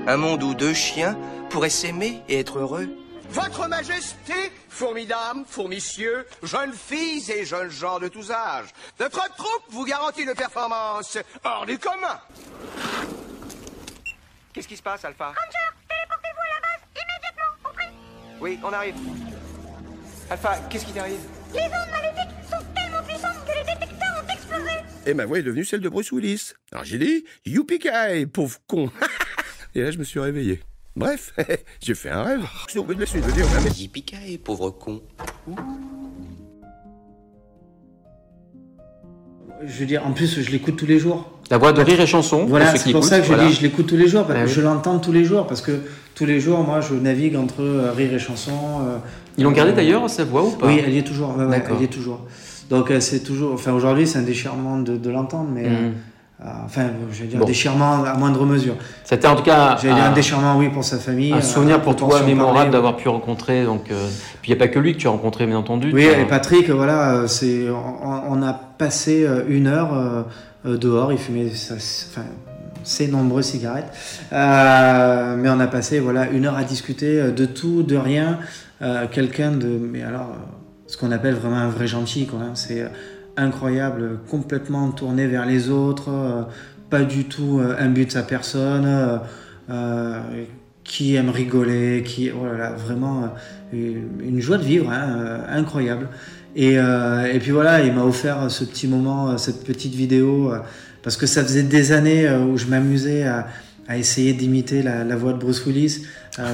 Un monde où deux chiens pourraient s'aimer et être heureux. Votre Majesté, formidames, fourmicieux, jeunes filles et jeunes gens de tous âges, notre troupe vous garantit une performance hors du commun. Qu'est-ce qui se passe, Alpha? Ranger, téléportez-vous à la base immédiatement, compris Oui, on arrive. Alpha, qu'est-ce qui t'arrive? Les ondes maléfiques sont tellement puissantes que les détecteurs ont explosé. Et ma voix est devenue celle de Bruce Willis. Alors j'ai dit Youpi pauvre con Et là je me suis réveillé. Bref, j'ai fait un rêve. Je la suite de dire mais Yippee pauvre con. Je veux dire, en plus, je l'écoute tous les jours. La voix de rire et chanson. Voilà, c'est pour ça que je voilà. dis, je l'écoute tous les jours, parce Ah que oui. je l'entends tous les jours, parce que tous les jours, moi, je navigue entre euh, rire et chanson. euh, Ils l'ont gardé euh, d'ailleurs sa voix ou pas Oui, elle y est toujours. ouais, elle y est toujours. Donc, euh, c'est toujours. Enfin, aujourd'hui, c'est un déchirement de, de l'entendre, mais. Mhm. Euh, enfin, je vais dire Bon. déchirement à moindre mesure. C'était en tout cas J'allais dire un, un déchirement, oui, pour sa famille. un euh, souvenir pour toi mémorable d'avoir pu rencontrer. Donc, euh, puis il n'y a pas que lui que tu as rencontré, bien entendu. Oui, et Patrick, voilà, c'est, on, on a passé une heure dehors, il fumait sa- enfin, ses nombreuses cigarettes, Euh, mais on a passé voilà une heure à discuter de tout, de rien, Euh, quelqu'un de, mais alors, ce qu'on appelle vraiment un vrai gentil, quoi. hein. c'est incroyable, complètement tourné vers les autres, euh, pas du tout euh, imbu de sa personne. euh, qui aime rigoler, qui oh vraiment une joie de vivre, hein, incroyable. Et, puis voilà, il m'a offert ce petit moment, cette petite vidéo, parce que ça faisait des années où je m'amusais à, essayer d'imiter la, voix de Bruce Willis,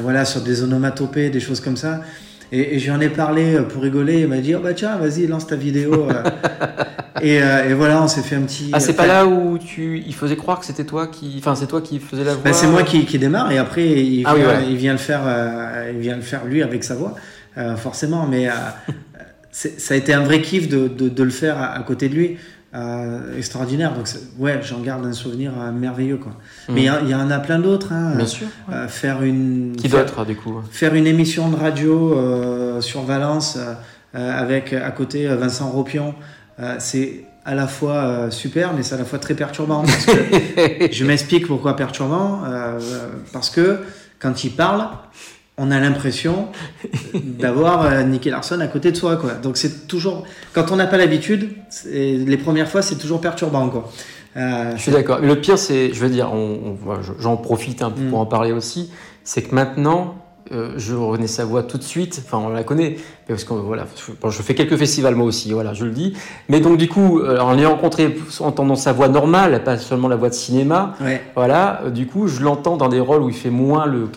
voilà, sur des onomatopées, des choses comme ça. Et, et j'en ai parlé euh, pour rigoler, il m'a dit, oh, bah tiens, vas-y, lance ta vidéo. euh. et, euh, et voilà, on s'est fait un petit... Ah, c'est pas là où tu, il faisait croire que c'était toi qui, enfin, c'est toi qui faisais la voix. bah, c'est moi qui, qui démarre et après il vient, Ah oui, voilà. il vient le faire, euh, il vient le faire lui avec sa voix, euh, forcément. Mais euh, ça a été un vrai kiff de, de, de le faire à, à côté de lui, euh, extraordinaire. Donc ouais, j'en garde un souvenir euh, merveilleux quoi. Mais il y en a plein d'autres. Hein. Bien sûr. Euh, faire une Qui faire- d'autre, du coup faire une émission de radio sur Valence avec à côté Vincent Ropion, c'est à la fois super, mais c'est à la fois très perturbant. Parce que je m'explique pourquoi perturbant. parce que quand il parle, on a l'impression d'avoir euh, Nicky Larson à côté de soi. Quoi. Donc c'est toujours, quand on n'a pas l'habitude, les premières fois, c'est toujours perturbant. Quoi. Euh, Je suis d'accord. Le pire, c'est, je veux dire, on, j'en profite un peu Mm. pour en parler aussi, c'est que maintenant, euh, je reconnais sa voix tout de suite. Enfin, on la connaît parce que voilà, je, fais quelques festivals moi aussi, voilà, je le dis. Mais donc du coup, euh, en l'ayant rencontré, en entendant sa voix normale, pas seulement la voix de cinéma, ouais, voilà, euh, du coup, je l'entends dans des rôles où il fait moins le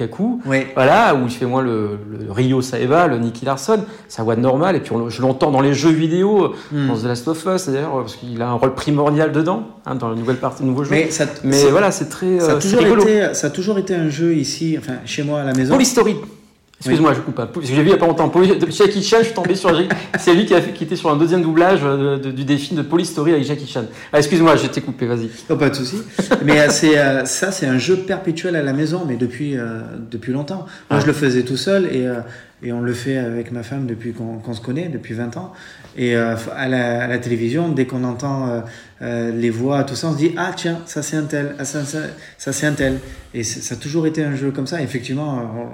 ouais. Voilà, où il fait moins le, le Rio Saeva, le Nicky Larson, sa voix normale, et puis on je l'entends dans les jeux vidéo, Hmm. dans The Last of Us d'ailleurs, parce qu'il a un rôle primordial dedans, hein, dans la nouvelle partie, nouveau jeu. Mais, ça, Mais voilà, c'est très ça, a euh, toujours rigolo. été, ça a toujours été un jeu ici, enfin chez moi à la maison. Polystory. Excuse-moi, je coupe pas. Parce que j'ai vu il y a pas longtemps. De Jackie Chan, je suis tombé sur. C'est lui qui, a fait, qui était sur un deuxième doublage euh, de- du défi de Polystory avec Jackie Chan. Ah, excuse-moi, je t'ai coupé, vas-y. Oh, pas de souci. mais euh, c'est euh, ça, c'est un jeu perpétuel à la maison, mais depuis euh, depuis longtemps. Moi, Ouais. je le faisais tout seul et euh, et on le fait avec ma femme depuis qu'on qu'on se connaît, depuis 20 ans. Et à, la, à la télévision, dès qu'on entend les voix, tout ça, on se dit ah tiens, ça c'est un tel, ah, ça, ça, ça, c'est un tel. Et c'est- ça a toujours été un jeu comme ça. Effectivement, on,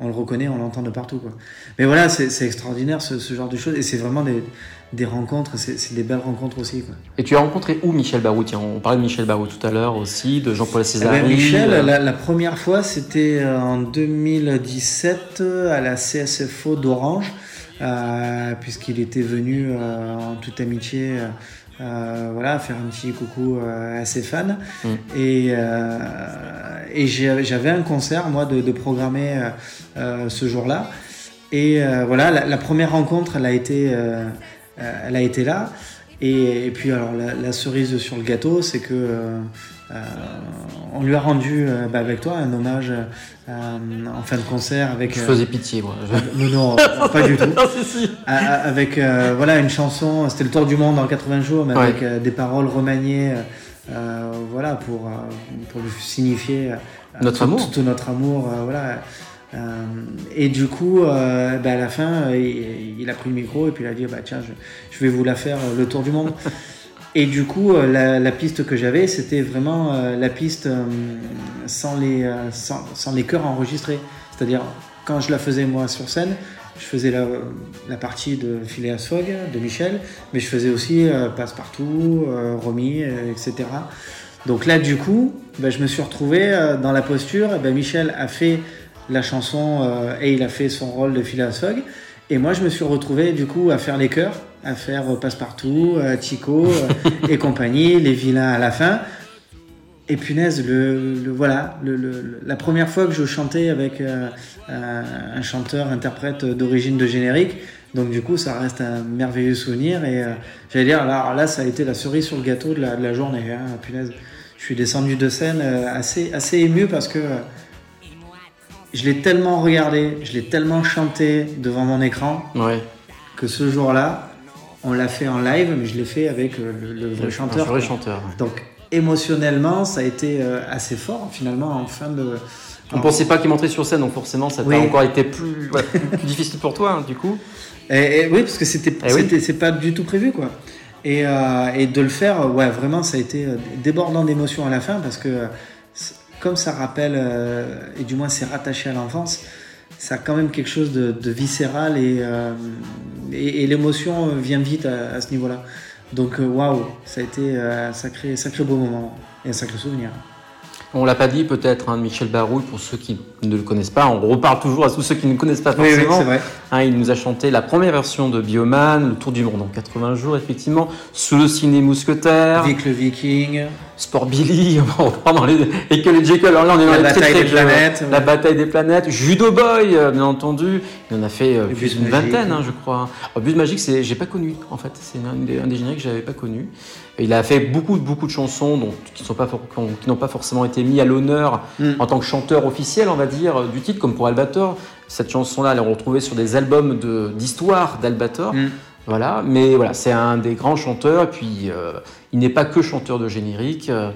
on le reconnaît, on l'entend de partout. Quoi. Mais voilà, c'est extraordinaire ce, ce genre de choses et c'est vraiment des des rencontres, c'est des belles rencontres aussi. Quoi. Et tu as rencontré où Michel Barou? Tiens, on parlait de Michel Barou tout à l'heure aussi, de Jean-Paul Eh Césari. ben, Michel, euh, la, la première fois, c'était euh, en 2017 euh, à la CSFO d'Orange, euh, puisqu'il était venu euh, en toute amitié. Euh, voilà, faire un petit coucou euh, à ses fans. Mm. Et, euh, et j'avais un concert, moi, de, de programmer ce jour-là. Et voilà, la, la première rencontre, elle a été, elle a été là. Et, et puis alors la, la cerise sur le gâteau, c'est que euh, euh, on lui a rendu euh, bah, avec toi un hommage euh, en fin de concert avec. Je euh, faisais pitié, moi. Je- non, non, pas du tout. Non, si, a- Avec euh, voilà une chanson, c'était le tour du monde en 80 jours, mais Ouais. avec euh, des paroles remaniées, euh, euh, voilà pour euh, pour lui signifier euh, Notre tout, amour. tout notre amour, euh, voilà. Euh, et du coup, euh, bah, à la fin, euh, il, il a pris le micro et puis il a dit bah tiens, je, je vais vous la faire euh, le tour du monde. Et du coup, euh, la, piste que j'avais, c'était vraiment euh, la piste euh, sans, les, sans, les chœurs enregistrés. C'est-à-dire, quand je la faisais moi sur scène, je faisais la, partie de Phileas Fogg, de Michel, mais je faisais aussi Passepartout, Romy, etc. Donc là, du coup, ben, je me suis retrouvé dans la posture. ben, Michel a fait la chanson et il a fait son rôle de Phileas Fogg. Et moi, je me suis retrouvé du coup à faire les chœurs, à faire euh, Passepartout, euh, Chico euh, et compagnie, les vilains à la fin. Et punaise, le, le- voilà, le- le- le- la première fois que je chantais avec euh, un, un chanteur-interprète d'origine de générique, donc du coup, ça reste un merveilleux souvenir. Et euh, j'allais dire, alors là, ça a été la cerise sur le gâteau de la, de la journée. hein, punaise, je suis descendu de scène euh, assez, assez ému parce que je l'ai tellement regardé, je l'ai tellement chanté devant mon écran Ouais. que ce jour-là, on l'a fait en live, mais je l'ai fait avec euh, le, le vrai chanteur. Vrai chanteur. ouais. Donc émotionnellement, ça a été euh, assez fort finalement en fin de. On pensait pas qu'il montrait sur scène, donc forcément, ça a Oui. encore été plus, ouais, plus difficile pour toi, hein, du coup. Et, et oui, parce que c'était, Eh oui. c'est pas du tout prévu quoi. Et, euh, et de le faire, ouais, vraiment, ça a été débordant d'émotions à la fin parce que comme ça rappelle, euh, et du moins c'est rattaché à l'enfance, ça a quand même quelque chose de, viscéral et, euh, l'émotion euh, vient vite à, ce niveau-là. Donc waouh, ça a été un sacré, sacré beau moment et un sacré souvenir. On l'a pas dit peut-être, hein, Michel Barouille, pour ceux qui ne le connaissent pas, on reparle toujours à tous ceux qui ne connaissent pas Oui, oui, forcément. vrai. Hein, il nous a chanté la première version de Bioman, le tour du monde en 80 jours, effectivement, sous le ciné mousquetaire, Vic le Viking, Sport Billy, on repart dans les et que les Jekyll, alors là on est dans La les bataille des vieux, planètes, la ouais. bataille des planètes, Judo Boy, euh, bien entendu, il en a fait euh, plus d'une vingtaine, hein, je crois. Oh, Bus Magique, c'est j'ai pas connu en fait, c'est un des, un des génériques que j'avais pas connu. Et il a fait beaucoup beaucoup de chansons donc, qui sont pas qui n'ont pas forcément été mis à l'honneur Mm. en tant que chanteur officiel, on va dire, du titre, comme pour Albator. Cette chanson-là, elle est retrouvée sur des albums de- d'histoire d'Albator. Mm. Voilà, mais voilà, c'est un des grands chanteurs. Et puis, euh, il n'est pas que chanteur de générique. euh,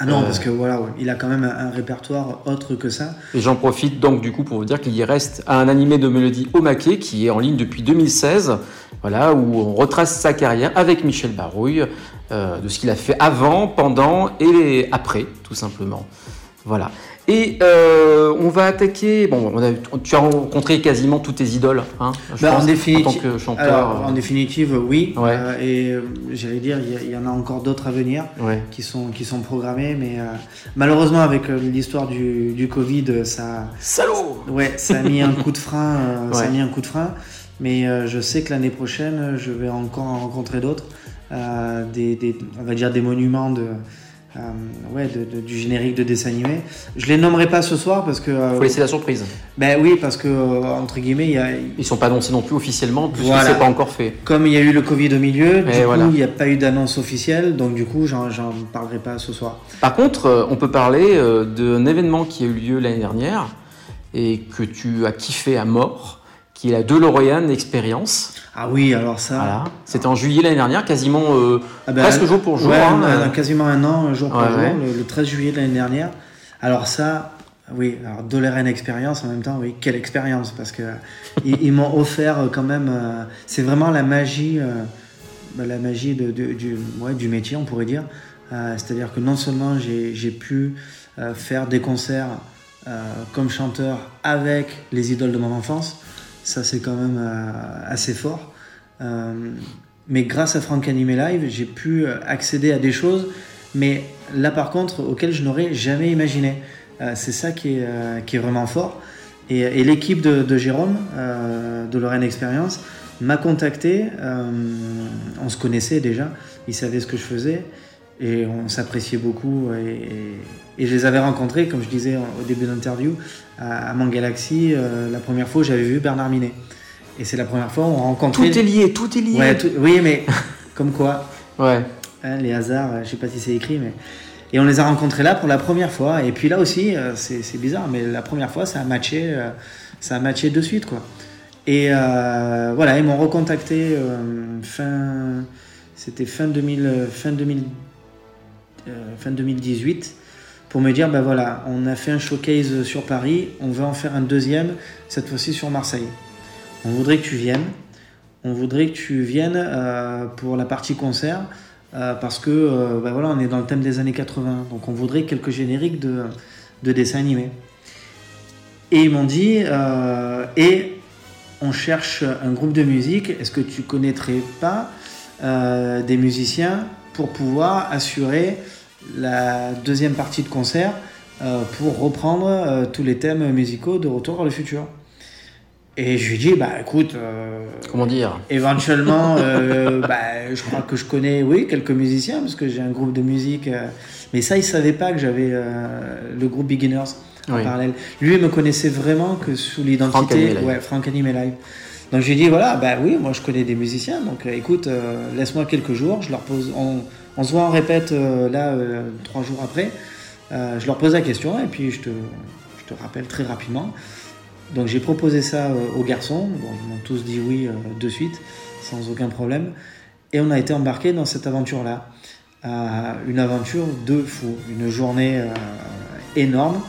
Ah non, Euh. parce que voilà, ouais, il a quand même un, un répertoire autre que ça. et j'en profite donc du coup pour vous dire qu'il y reste un animé de mélodie Omake qui est en ligne depuis 2016. Voilà, où on retrace sa carrière avec Michel Barouille, euh, de ce qu'il a fait avant, pendant et après, tout simplement. Voilà. Et euh, on va attaquer. Bon, on a, tu as rencontré quasiment toutes tes idoles, hein, je Bah, pense, en, définitive, en tant que chanteur. alors, en euh, définitive, oui. Ouais. Euh, et euh, j'allais dire, il y, en a encore d'autres à venir ouais. qui sont, qui sont programmés, mais euh, malheureusement, avec euh, l'histoire du, du Covid, euh, ça, Salaud ouais, ça a mis un coup de frein. euh, Ça a mis un coup de frein. Mais euh, je sais que l'année prochaine, je vais encore en rencontrer d'autres. Euh, des, des- on va dire des monuments de, euh, ouais, de- de- du générique de dessin animé. Je les nommerai pas ce soir parce que. euh, Faut laisser la surprise. ben oui, parce que euh, entre guillemets, il y a, Ils sont pas annoncés non plus officiellement, puisque Voilà. c'est pas encore fait. comme il y a eu le Covid au milieu, du Et coup, voilà. il n'y a pas eu d'annonce officielle, donc du coup, j'en parlerai pas ce soir. Par contre, euh, on peut parler d'un événement qui a eu lieu l'année dernière et que tu as kiffé à mort, qui est la DeLorean Experience. Ah oui, alors ça. Voilà. C'était en juillet l'année dernière, quasiment euh, ah ben, presque jour pour jour. ouais, hein, euh. quasiment un an, jour Ouais, jour, le, le 13 juillet de l'année dernière. Alors ça, oui, alors Doleren Experience en même temps, oui, quelle expérience, parce que ils, ils m'ont offert euh, quand même, euh, c'est vraiment la magie, bah, la magie de, de- du, métier, on pourrait dire. C'est-à-dire que non seulement j'ai pu faire des concerts comme chanteur avec les idoles de mon enfance, ça c'est quand même euh, assez fort. Euh, mais grâce à Frank Anime Live, j'ai pu euh, accéder à des choses, mais là par contre, auxquelles je n'aurais jamais imaginé. C'est ça qui est, vraiment fort. Et, l'équipe de, Jérôme, de Lorraine Experience, m'a contacté. on se connaissait déjà, il savait ce que je faisais et on s'appréciait beaucoup. Et- je les avais rencontrés, comme je disais au début d'interview, à, à Mangalaxy. euh, la première fois, j'avais vu Bernard Minet. Et c'est la première fois où on rencontrait. Tout est lié, tout est lié. Ouais, tout- oui, mais comme quoi, Ouais. Hein, les hasards, euh, je sais pas si c'est écrit, mais. Et on les a rencontrés là pour la première fois. Et puis là aussi, euh, c'est bizarre, mais la première fois, ça a matché, ça a matché de suite, quoi. Et euh, voilà, ils m'ont recontacté euh, fin. C'était fin, 2000, euh, fin, 2000, euh, fin 2018 pour me dire ben voilà, on a fait un showcase sur Paris, on veut en faire un deuxième, cette fois-ci sur Marseille. On voudrait que tu viennes. On voudrait que tu viennes euh, pour la partie concert euh, parce que euh, ben voilà, on est dans le thème des années 80. Donc on voudrait quelques génériques de, de dessins animés. Et ils m'ont dit et on cherche un groupe de musique. Est-ce que tu connaîtrais pas des musiciens pour pouvoir assurer la deuxième partie de concert euh, pour reprendre euh, tous les thèmes musicaux de Retour vers le futur Et je lui ai dit bah écoute. euh, Comment dire? Éventuellement, euh, bah, je crois que je connais, oui, quelques musiciens, parce que j'ai un groupe de musique. euh, mais ça, il ne savait pas que j'avais le groupe Beginners en Oui. parallèle. Lui, il me connaissait vraiment que sous l'identité. Ouais, Franck Animé Live. Donc j'ai dit, voilà, bah oui, moi je connais des musiciens, donc écoute, laisse-moi quelques jours, je leur pose, on, on se voit en répète euh, là, euh, trois jours après, Euh, je leur pose la question et puis je te, rappelle très rapidement. Donc j'ai proposé ça aux garçons, bon, ils m'ont tous dit oui de suite, sans aucun problème. Et on a été embarqués dans cette aventure-là. Une aventure de fou, une journée énorme,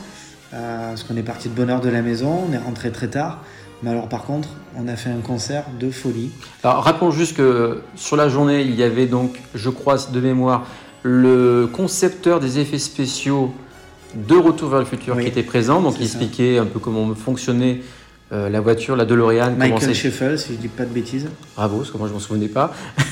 parce qu'on est parti de bonne heure de la maison, on est rentré très tard. Mais alors par contre, on a fait un concert de folie. Alors rappelons juste que sur la journée, il y avait donc, je crois de mémoire, le concepteur des effets spéciaux de Retour vers le futur Oui, qui était présent, donc il expliquait un peu comment fonctionnait euh, la voiture, la DeLorean. Michael Sheffel, si je dis pas de bêtises. Bravo, parce que moi je m'en souvenais pas.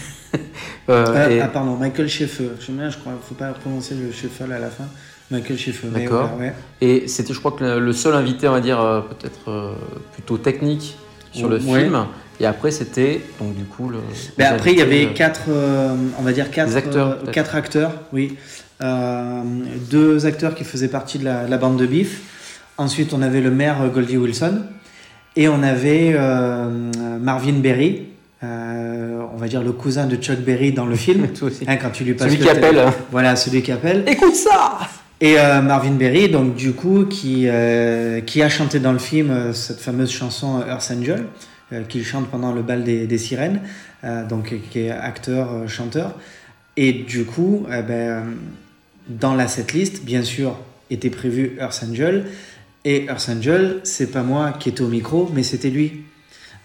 Euh, et- Ah pardon, Michael Sheffel. Je je crois, faut pas prononcer le Sheffel à la fin. Michael mais D'accord. ouais. Et c'était, je crois, que le- seul invité, on va dire, euh, peut-être euh, plutôt technique sur le Ouais. film. Et après, c'était, donc du coup, le. Ben les après, il y avait euh, quatre, euh, on va dire quatre, acteurs, euh, quatre acteurs, oui. Euh, deux acteurs qui faisaient partie de la, la bande de Biff. Ensuite, on avait le maire Goldie Wilson et on avait Marvin Berry, on va dire le cousin de Chuck Berry dans le film. Toi aussi. Hein, quand tu lui passes Celui qui appelle. Voilà, celui qui appelle. Écoute ça Et euh, Marvin Berry, donc du coup, qui, euh, qui a chanté dans le film euh, cette fameuse chanson Earth Angel, qu'il chante pendant le bal des, des sirènes, donc qui est acteur, chanteur. Et du coup, euh, ben, dans la setlist, bien sûr, était prévu Earth Angel. Et Earth Angel, c'est pas moi qui étais au micro, mais c'était lui.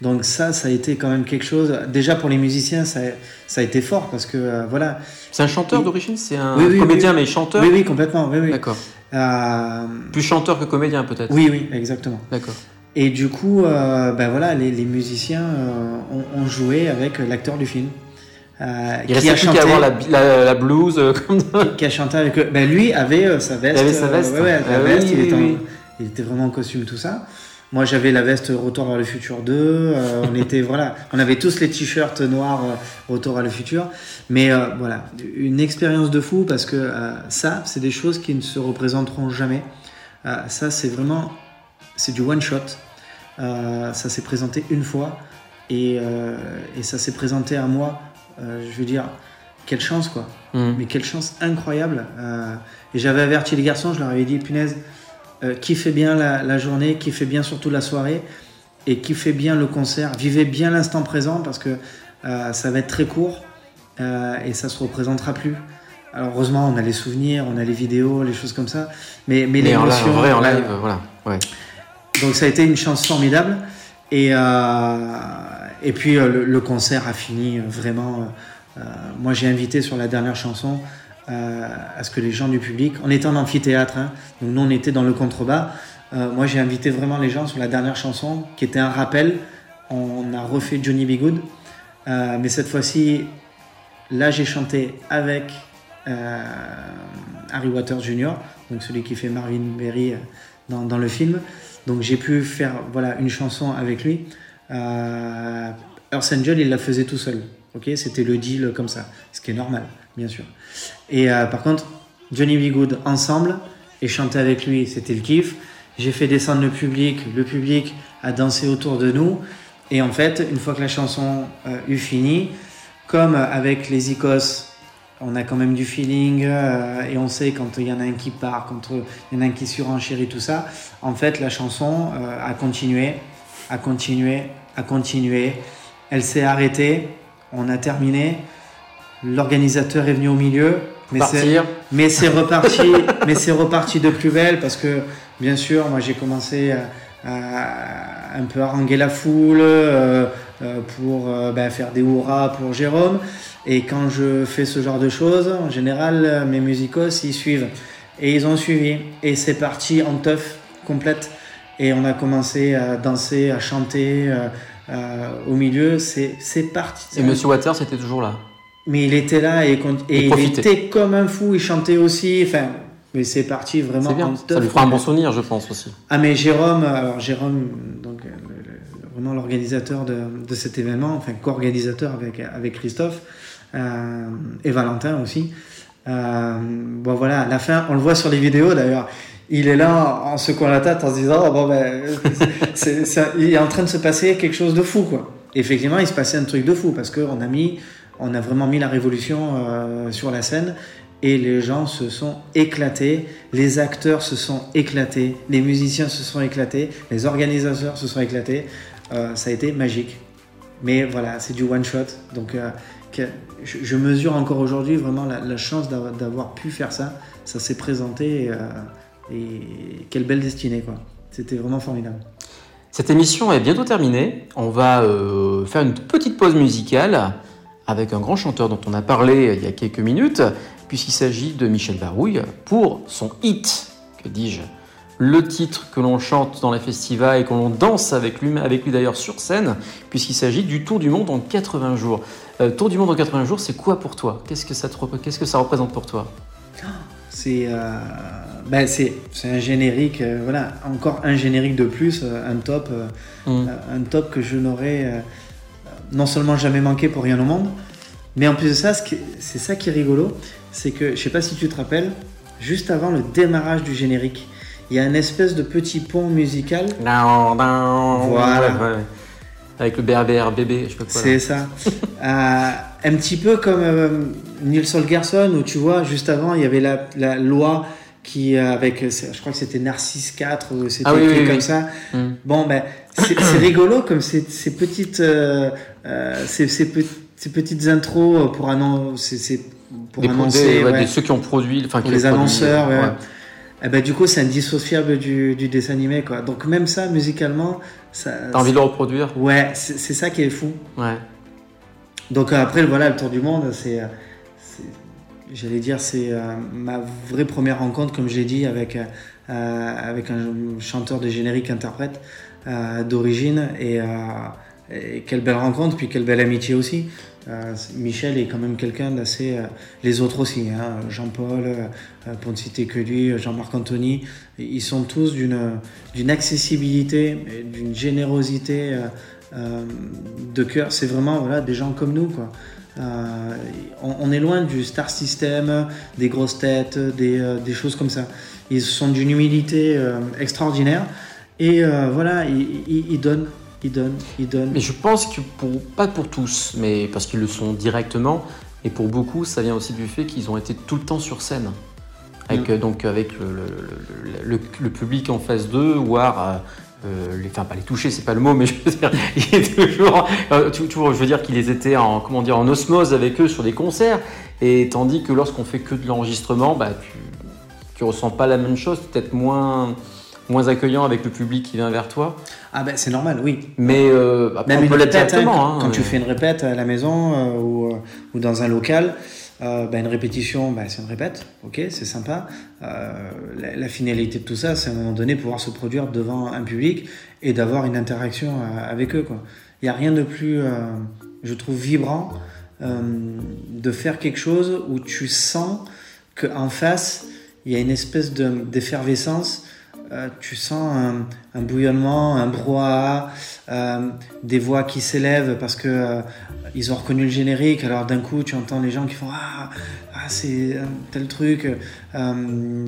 Donc ça, ça a été quand même quelque chose. Déjà pour les musiciens, ça, ça a été fort parce que euh, voilà. C'est un chanteur d'origine C'est un Oui, oui, comédien, oui. mais chanteur Oui, oui, complètement. Oui, oui. D'accord. Euh, Plus chanteur que comédien, peut-être oui, oui, exactement. D'accord. Et du coup, euh, ben voilà, les, les musiciens ont, ont joué avec l'acteur du film. Il restait plus qu'à avoir la, la, la blues comme qui a chanté avec. Ben lui avait sa veste. Il avait sa veste. ouais, ouais, la Ah oui, veste, il, était en- il était vraiment en costume, tout ça. Moi, j'avais la veste Retour vers le futur 2. euh, on était, voilà, on avait tous les t-shirts noirs euh, Retour vers le futur. Mais euh, voilà, une expérience de fou parce que ça, c'est des choses qui ne se représenteront jamais. Ça, c'est vraiment, c'est du one shot. Ça s'est présenté une fois et, et ça s'est présenté à moi. Je veux dire, quelle chance quoi. Hmm. Mais quelle chance incroyable. Et j'avais averti les garçons, je leur avais dit, punaise, euh, kiffez bien la, la journée, kiffez bien surtout la soirée et kiffez bien le concert. Vivez bien l'instant présent parce que euh, ça va être très court euh, et ça se représentera plus. Alors heureusement, on a les souvenirs, on a les vidéos, les choses comme ça. Mais, mais, Mais l'émotion, en vrai, en live, voilà. Ouais. donc ça a été une chance formidable. Et, et puis le, le concert a fini vraiment. moi j'ai invité sur la dernière chanson à ce que les gens du public, on était en amphithéâtre, hein, donc nous on était dans le contrebas. Euh, moi j'ai invité vraiment les gens sur la dernière chanson qui était un rappel. On a refait Johnny B. Good, Euh, mais cette fois-ci, là j'ai chanté avec euh, Harry Waters Jr., donc celui qui fait Marvin Berry euh, dans, le film. Donc j'ai pu faire voilà, une chanson avec lui. Euh, Earth Angel, il la faisait tout seul. ok? C'était le deal comme ça, ce qui est normal, bien sûr. Et euh, par contre, Johnny B. Ensemble et chanter avec lui, c'était le kiff. J'ai fait descendre le public, le public a dansé autour de nous. Et en fait, une fois que la chanson euh, eut fini, comme avec les Icos, on a quand même du feeling euh, et on sait quand il y en a un qui part, quand il y en a un qui surenchérit tout ça. En fait, la chanson a continué, a continué, a continué. Elle s'est arrêtée, on a terminé. L'organisateur est venu au milieu, mais c'est mais c'est reparti, mais c'est reparti de plus belle parce que bien sûr, moi j'ai commencé à, à un peu haranguer la foule euh, euh, pour euh, ben, faire des hurrahs pour Jérôme. Et quand je fais ce genre de choses, en général, mes musicos ils suivent et ils ont suivi et c'est parti en teuf complète. Et on a commencé à danser, à chanter euh, au milieu. C'est parti. Et Monsieur Waters était toujours là? Mais il était là et, Il profitait. était comme un fou, il chantait aussi. Enfin, mais c'est parti vraiment bien. en Ça lui fera un bon souvenir, je pense aussi. Ah mais Jérôme, alors Jérôme, donc euh, vraiment l'organisateur de, de cet événement, enfin co-organisateur avec avec Christophe euh, et Valentin aussi. Euh, bon voilà, à la fin, on le voit sur les vidéos d'ailleurs. Il est là en secouant la tête en se disant oh, bon ben il est en train de se passer quelque chose de fou quoi. Effectivement, il se passait un truc de fou parce que on a mis, on a vraiment mis la révolution euh, sur la scène et les gens se sont éclatés, les acteurs se sont éclatés, les musiciens se sont éclatés, les organisateurs se sont éclatés. Euh, ça a été magique. Mais voilà, c'est du one shot. Donc euh, je, mesure encore aujourd'hui vraiment la, chance d'avoir, pu faire ça. Ça s'est présenté et, et quelle belle destinée quoi. C'était vraiment formidable. Cette émission est bientôt terminée. On va faire une petite pause musicale avec un grand chanteur dont on a parlé il y a quelques minutes, puisqu'il s'agit de Michel Barouille pour son hit, que dis-je, le titre que l'on chante dans les festivals et que l'on danse avec lui, avec lui d'ailleurs sur scène, puisqu'il s'agit du Tour du Monde en 80 jours. Euh, Tour du Monde en 80 jours, c'est quoi pour toi? Qu'est-ce que ça que représente pour toi? C'est euh, ben un générique, euh, voilà, encore un générique de plus, euh, un top, euh, Mm. euh, un top que je n'aurais non seulement jamais manqué pour rien au monde, mais en plus de ça, c'est ça qui est rigolo, c'est que, je sais pas si tu te rappelles, juste avant le démarrage du générique, il y a une espèce de petit pont musical. Down, down. Voilà. Ouais, ouais. Avec le BRBR bébé, je sais pas quoi. C'est ça. Euh, un petit peu comme euh, Nils Holgersson, où tu vois, juste avant, il y avait la, la loi qui, euh, avec, euh, je crois que c'était Narcisse 4, ou c'était Ah oui, comme oui. ça. Mm. Bon, ben, c'est rigolo comme ces, ces petites, euh, ces, ces pe- ces petites intros pour, annon- c'est- c'est pour Des, annoncer. des- ouais, ouais. des- ceux qui ont produit, enfin les produit, annonceurs, ouais. Eh ben, du coup, c'est indissociable du, du dessin animé, quoi. Donc, même ça, musicalement, ça. T'as envie de le reproduire? Ouais, c'est ça qui est fou. Ouais. Donc après, voilà, le tour du monde, c'est- j'allais dire, c'est euh, ma vraie première rencontre, comme j'ai dit, avec, euh, euh, avec un chanteur de générique interprète d'origine. Et, quelle belle rencontre, puis quelle belle amitié aussi. Michel est quand même quelqu'un d'assez... les autres aussi, hein, Jean-Paul, pour ne citer que lui, Jean-Marc Anthony, ils sont tous d'une, accessibilité, d'une générosité de cœur. C'est vraiment voilà, des gens comme nous. Quoi. Euh, on, on est loin du star system, des grosses têtes, des, euh, des choses comme ça. Ils sont d'une humilité euh, extraordinaire. Et voilà, ils, ils- ils donnent, ils donnent, ils donnent. Mais je pense que pour, pas pour tous, mais parce qu'ils le sont directement, et pour beaucoup, ça vient aussi du fait qu'ils ont été tout le temps sur scène. Avec, Mm. donc avec le, le- le- le- le public en face d'eux, voire euh, les, enfin pas les toucher, c'est pas le mot, mais je veux dire, il est toujours, euh, toujours, je veux dire qu'ils étaient en, comment dire, en osmose avec eux sur des concerts, et tandis que lorsqu'on fait que de l'enregistrement, bah, tu, tu ressens pas la même chose, peut-être moins, moins accueillant avec le public qui vient vers toi, Ah ben c'est normal, oui. mais euh, après, Même on une peut l'être répète, hein, directement. quand, hein, quand tu fais une répète à la maison euh, ou, ou dans un local, euh, ben, une répétition, ben, c'est une répète, ok, c'est sympa. Euh, la, finalité de tout ça, c'est à un moment donné pouvoir se produire devant un public et d'avoir une interaction euh, avec eux. Il n'y a rien de plus, euh, je trouve, vibrant de faire quelque chose où tu sens qu'en face, il y a une espèce de- d'effervescence euh, tu sens un, bouillonnement, un brouhaha, euh, des voix qui s'élèvent parce que euh, ils ont reconnu le générique. Alors d'un coup, tu entends les gens qui font ah, ah c'est tel truc.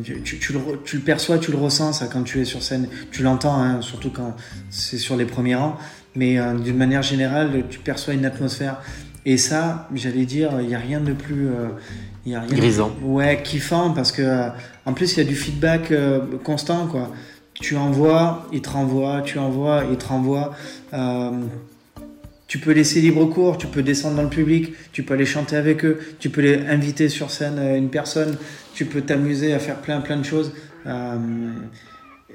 Tu, tu le, perçois, tu le ressens ça quand tu es sur scène. Tu l'entends, hein, surtout quand c'est sur les premiers rangs. Mais d'une manière générale, tu perçois une atmosphère. Et ça, j'allais dire, il n'y a rien de plus. Il y a rien Grisant. ouais, kiffant parce que euh, en plus, il y a du feedback euh, constant, quoi. Tu envoies, il te renvoie, tu envoies, il te renvoie. Euh, tu peux laisser libre cours, tu peux descendre dans le public, tu peux aller chanter avec eux, tu peux les inviter sur scène euh, une personne, tu peux t'amuser à faire plein plein de choses. Euh,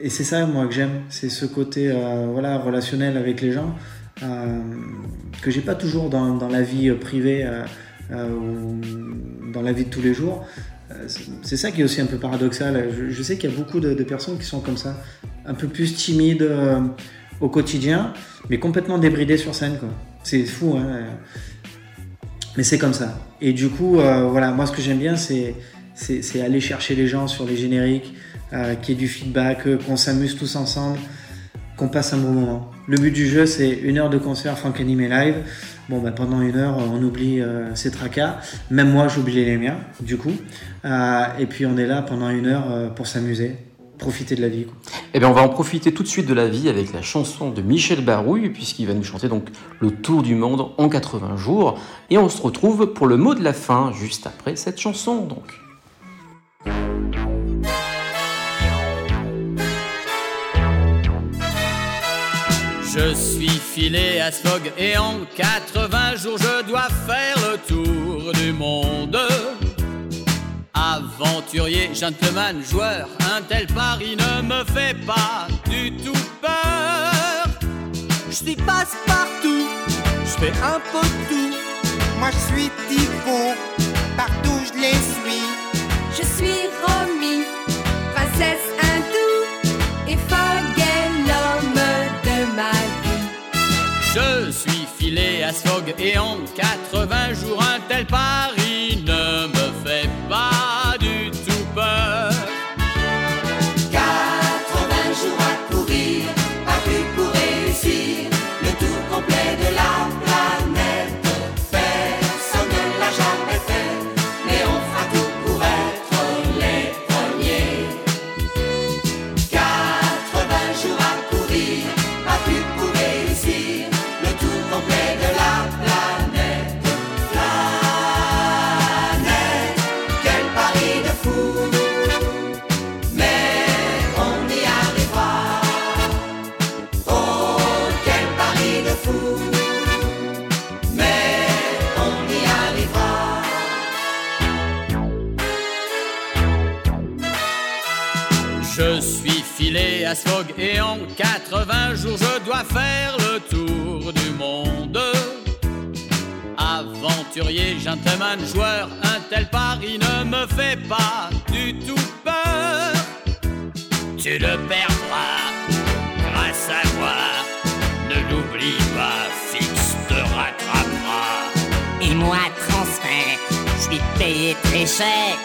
et c'est ça moi que j'aime, c'est ce côté voilà relationnel avec les gens que j'ai pas toujours dans, dans la vie privée dans la vie de tous les jours. Euh, c'est- ça qui est aussi un peu paradoxal. Je, sais qu'il y a beaucoup de, personnes qui sont comme ça, un peu plus timides euh, au quotidien, mais complètement débridées sur scène. C'est fou, hein. euh, Mais c'est comme ça. Et du coup, euh, voilà, moi ce que j'aime bien, c'est aller chercher les gens sur les génériques, euh, qu'il y ait du feedback, euh, qu'on s'amuse tous ensemble, qu'on passe un bon moment. Le but du jeu, c'est une heure de concert Franck Animé Live. Bon, bah, pendant une heure, on oublie euh, ses tracas. Même moi, j'oubliais les miens, du coup. Euh, et puis, on est là pendant une heure euh, pour s'amuser, profiter de la vie. Eh bien, on va en profiter tout de suite de la vie avec la chanson de Michel Barouille, puisqu'il va nous chanter donc le tour du monde en 80 jours. Et on se retrouve pour le mot de la fin, juste après cette chanson, donc. Je suis filé à Smog et en 80 jours je dois faire le tour du monde. Aventurier, gentleman, joueur, un tel pari ne me fait pas du tout peur. Je suis passe-partout, je fais un peu tout. Moi je suis partout je les suis. Je suis Romy, princesse Smog et en 80 jours un tel pari et en 80 jours je dois faire le tour du monde. Aventurier, gentleman, joueur, un tel pari ne me fait pas du tout peur. Tu le perdras grâce à moi. Ne l'oublie pas, fixe te rattrapera. Et moi transfert, je suis payé très cher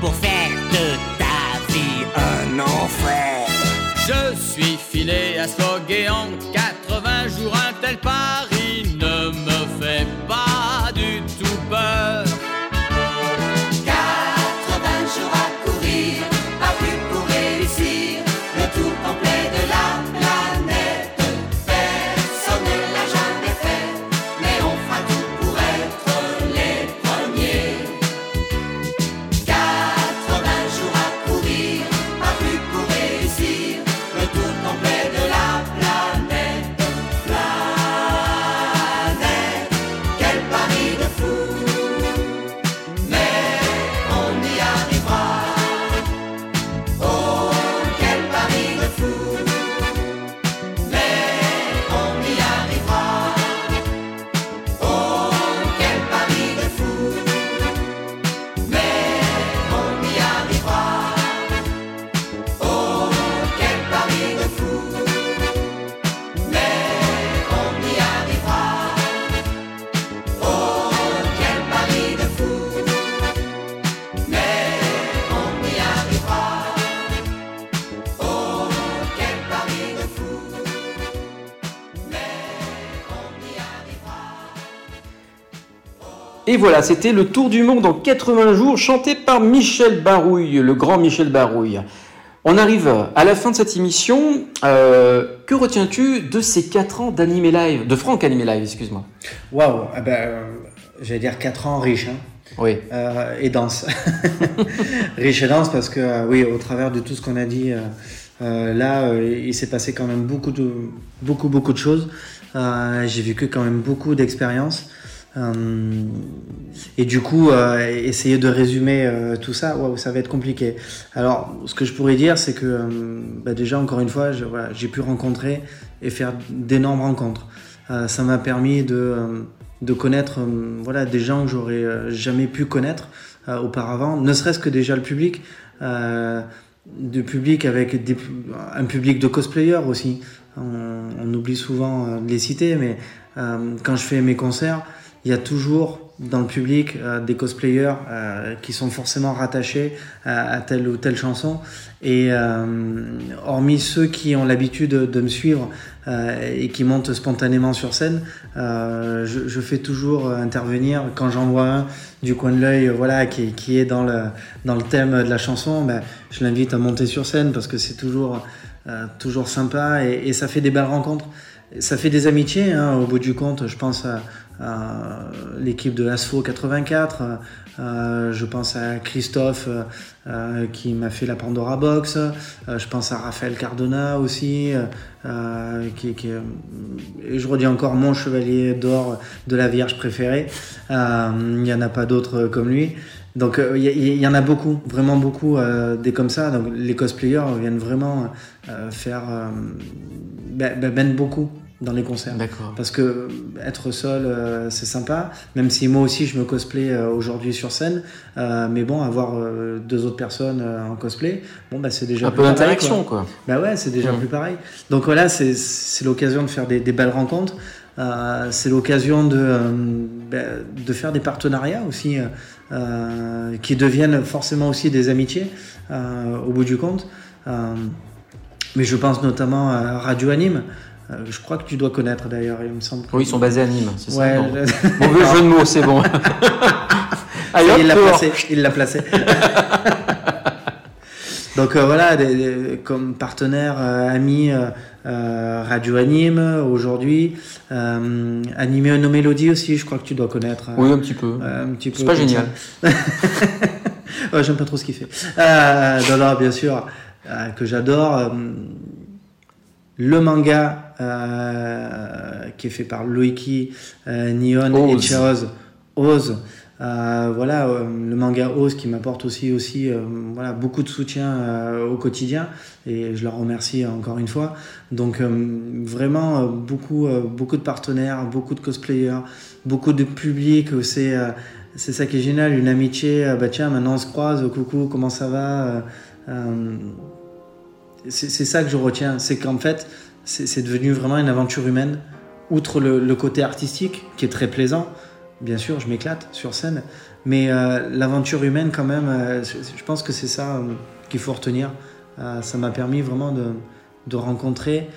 pour faire de ta vie un enfer. Je suis filé à Smog et en 80 jours un tel pari Et voilà, c'était le tour du monde en 80 jours, chanté par Michel Barouille, le grand Michel Barouille. On arrive à la fin de cette émission. Euh, que retiens-tu de ces 4 ans d'animé live, de Franck Animé Live, excuse-moi? Waouh, ah ben, euh, j'allais dire 4 ans riches. Hein. Oui. Euh, et dense. riche et dense parce que, euh, oui, au travers de tout ce qu'on a dit, euh, là, euh, il s'est passé quand même beaucoup, de, beaucoup, beaucoup de choses. J'ai vécu quand même beaucoup d'expériences. Euh, et du coup, euh, essayer de résumer euh, tout ça, waouh, ça va être compliqué. Alors, ce que je pourrais dire, c'est que bah, déjà, encore une fois, j'ai pu rencontrer et faire d'énormes rencontres. Ça m'a permis de, connaître voilà, des gens que j'aurais jamais pu connaître auparavant, ne serait-ce que déjà le public. De public avec un public de cosplayers aussi. On, oublie souvent de les citer, mais quand je fais mes concerts, il y a toujours dans le public euh, des cosplayers euh, qui sont forcément rattachés à, à telle ou telle chanson. Et euh, hormis ceux qui ont l'habitude de, me suivre euh, et qui montent spontanément sur scène, euh, je, fais toujours euh, intervenir quand j'en vois un du coin de l'œil, euh, voilà, qui, est dans le, dans le thème de la chanson, ben, je l'invite à monter sur scène parce que c'est toujours, euh, toujours sympa et, ça fait des belles rencontres. Ça fait des amitiés, hein, au bout du compte. Je pense l'équipe de Asfo 84, euh, je pense à Christophe euh, euh, qui m'a fait la Pandora Box, euh, je pense à Raphaël Cardona aussi, euh, euh, euh, et je redis encore mon chevalier d'or de la Vierge préférée. Euh, Il n'y en a pas d'autres comme lui. Donc euh, il y, en a beaucoup, vraiment beaucoup euh, des comme ça. Donc les cosplayers viennent vraiment euh, faire euh, ben, ben, ben beaucoup dans les concerts. Parce que être seul, euh, c'est sympa. Même si moi aussi je me cosplay euh, aujourd'hui sur scène, Euh, mais bon, avoir euh, deux autres personnes euh, en cosplay, bon bah c'est déjà Un plus peu d'interaction, quoi. Bah ouais, c'est déjà plus pareil. Donc voilà, c'est l'occasion de faire des, des belles rencontres. Euh, c'est l'occasion de, euh, bah, de faire des partenariats aussi euh, euh, qui deviennent forcément aussi des amitiés euh, au bout du compte. Euh, mais je pense notamment à Radio Anime. Euh, je crois que tu dois connaître d'ailleurs, il me semble. que- Oui, ils sont basés à Nîmes, c'est ça Ouais, non. je- Mauvais jeu de mots, c'est bon. Il l'a placé. Il l'a placé. Donc euh, voilà, des- des- comme partenaire, euh, ami, euh, Radio Anime aujourd'hui, Animé No Mélodie aussi, je crois que tu dois connaître. Oui, un petit peu. un petit peu C'est pas génial. ça. Ouais, J'aime pas trop ce qu'il fait. Non, non, bien sûr, que j'adore. Le manga euh, qui est fait par Loiki euh, Nihon et Oz. Chaoz Oz. Euh, voilà, le manga Oz qui m'apporte aussi, aussi voilà, beaucoup de soutien au quotidien et je leur remercie encore une fois. Donc vraiment beaucoup, beaucoup de partenaires, beaucoup de cosplayers, beaucoup de public. C'est c'est ça qui est génial, une amitié. bah tiens, maintenant on se croise, coucou, comment ça va? C'est ça que je retiens, c'est qu'en fait, c'est devenu vraiment une aventure humaine, outre le, côté artistique, qui est très plaisant. Bien sûr, je m'éclate sur scène, mais euh, l'aventure humaine, quand même, euh, je, pense que c'est ça euh, qu'il faut retenir. Ça m'a permis vraiment de, rencontrer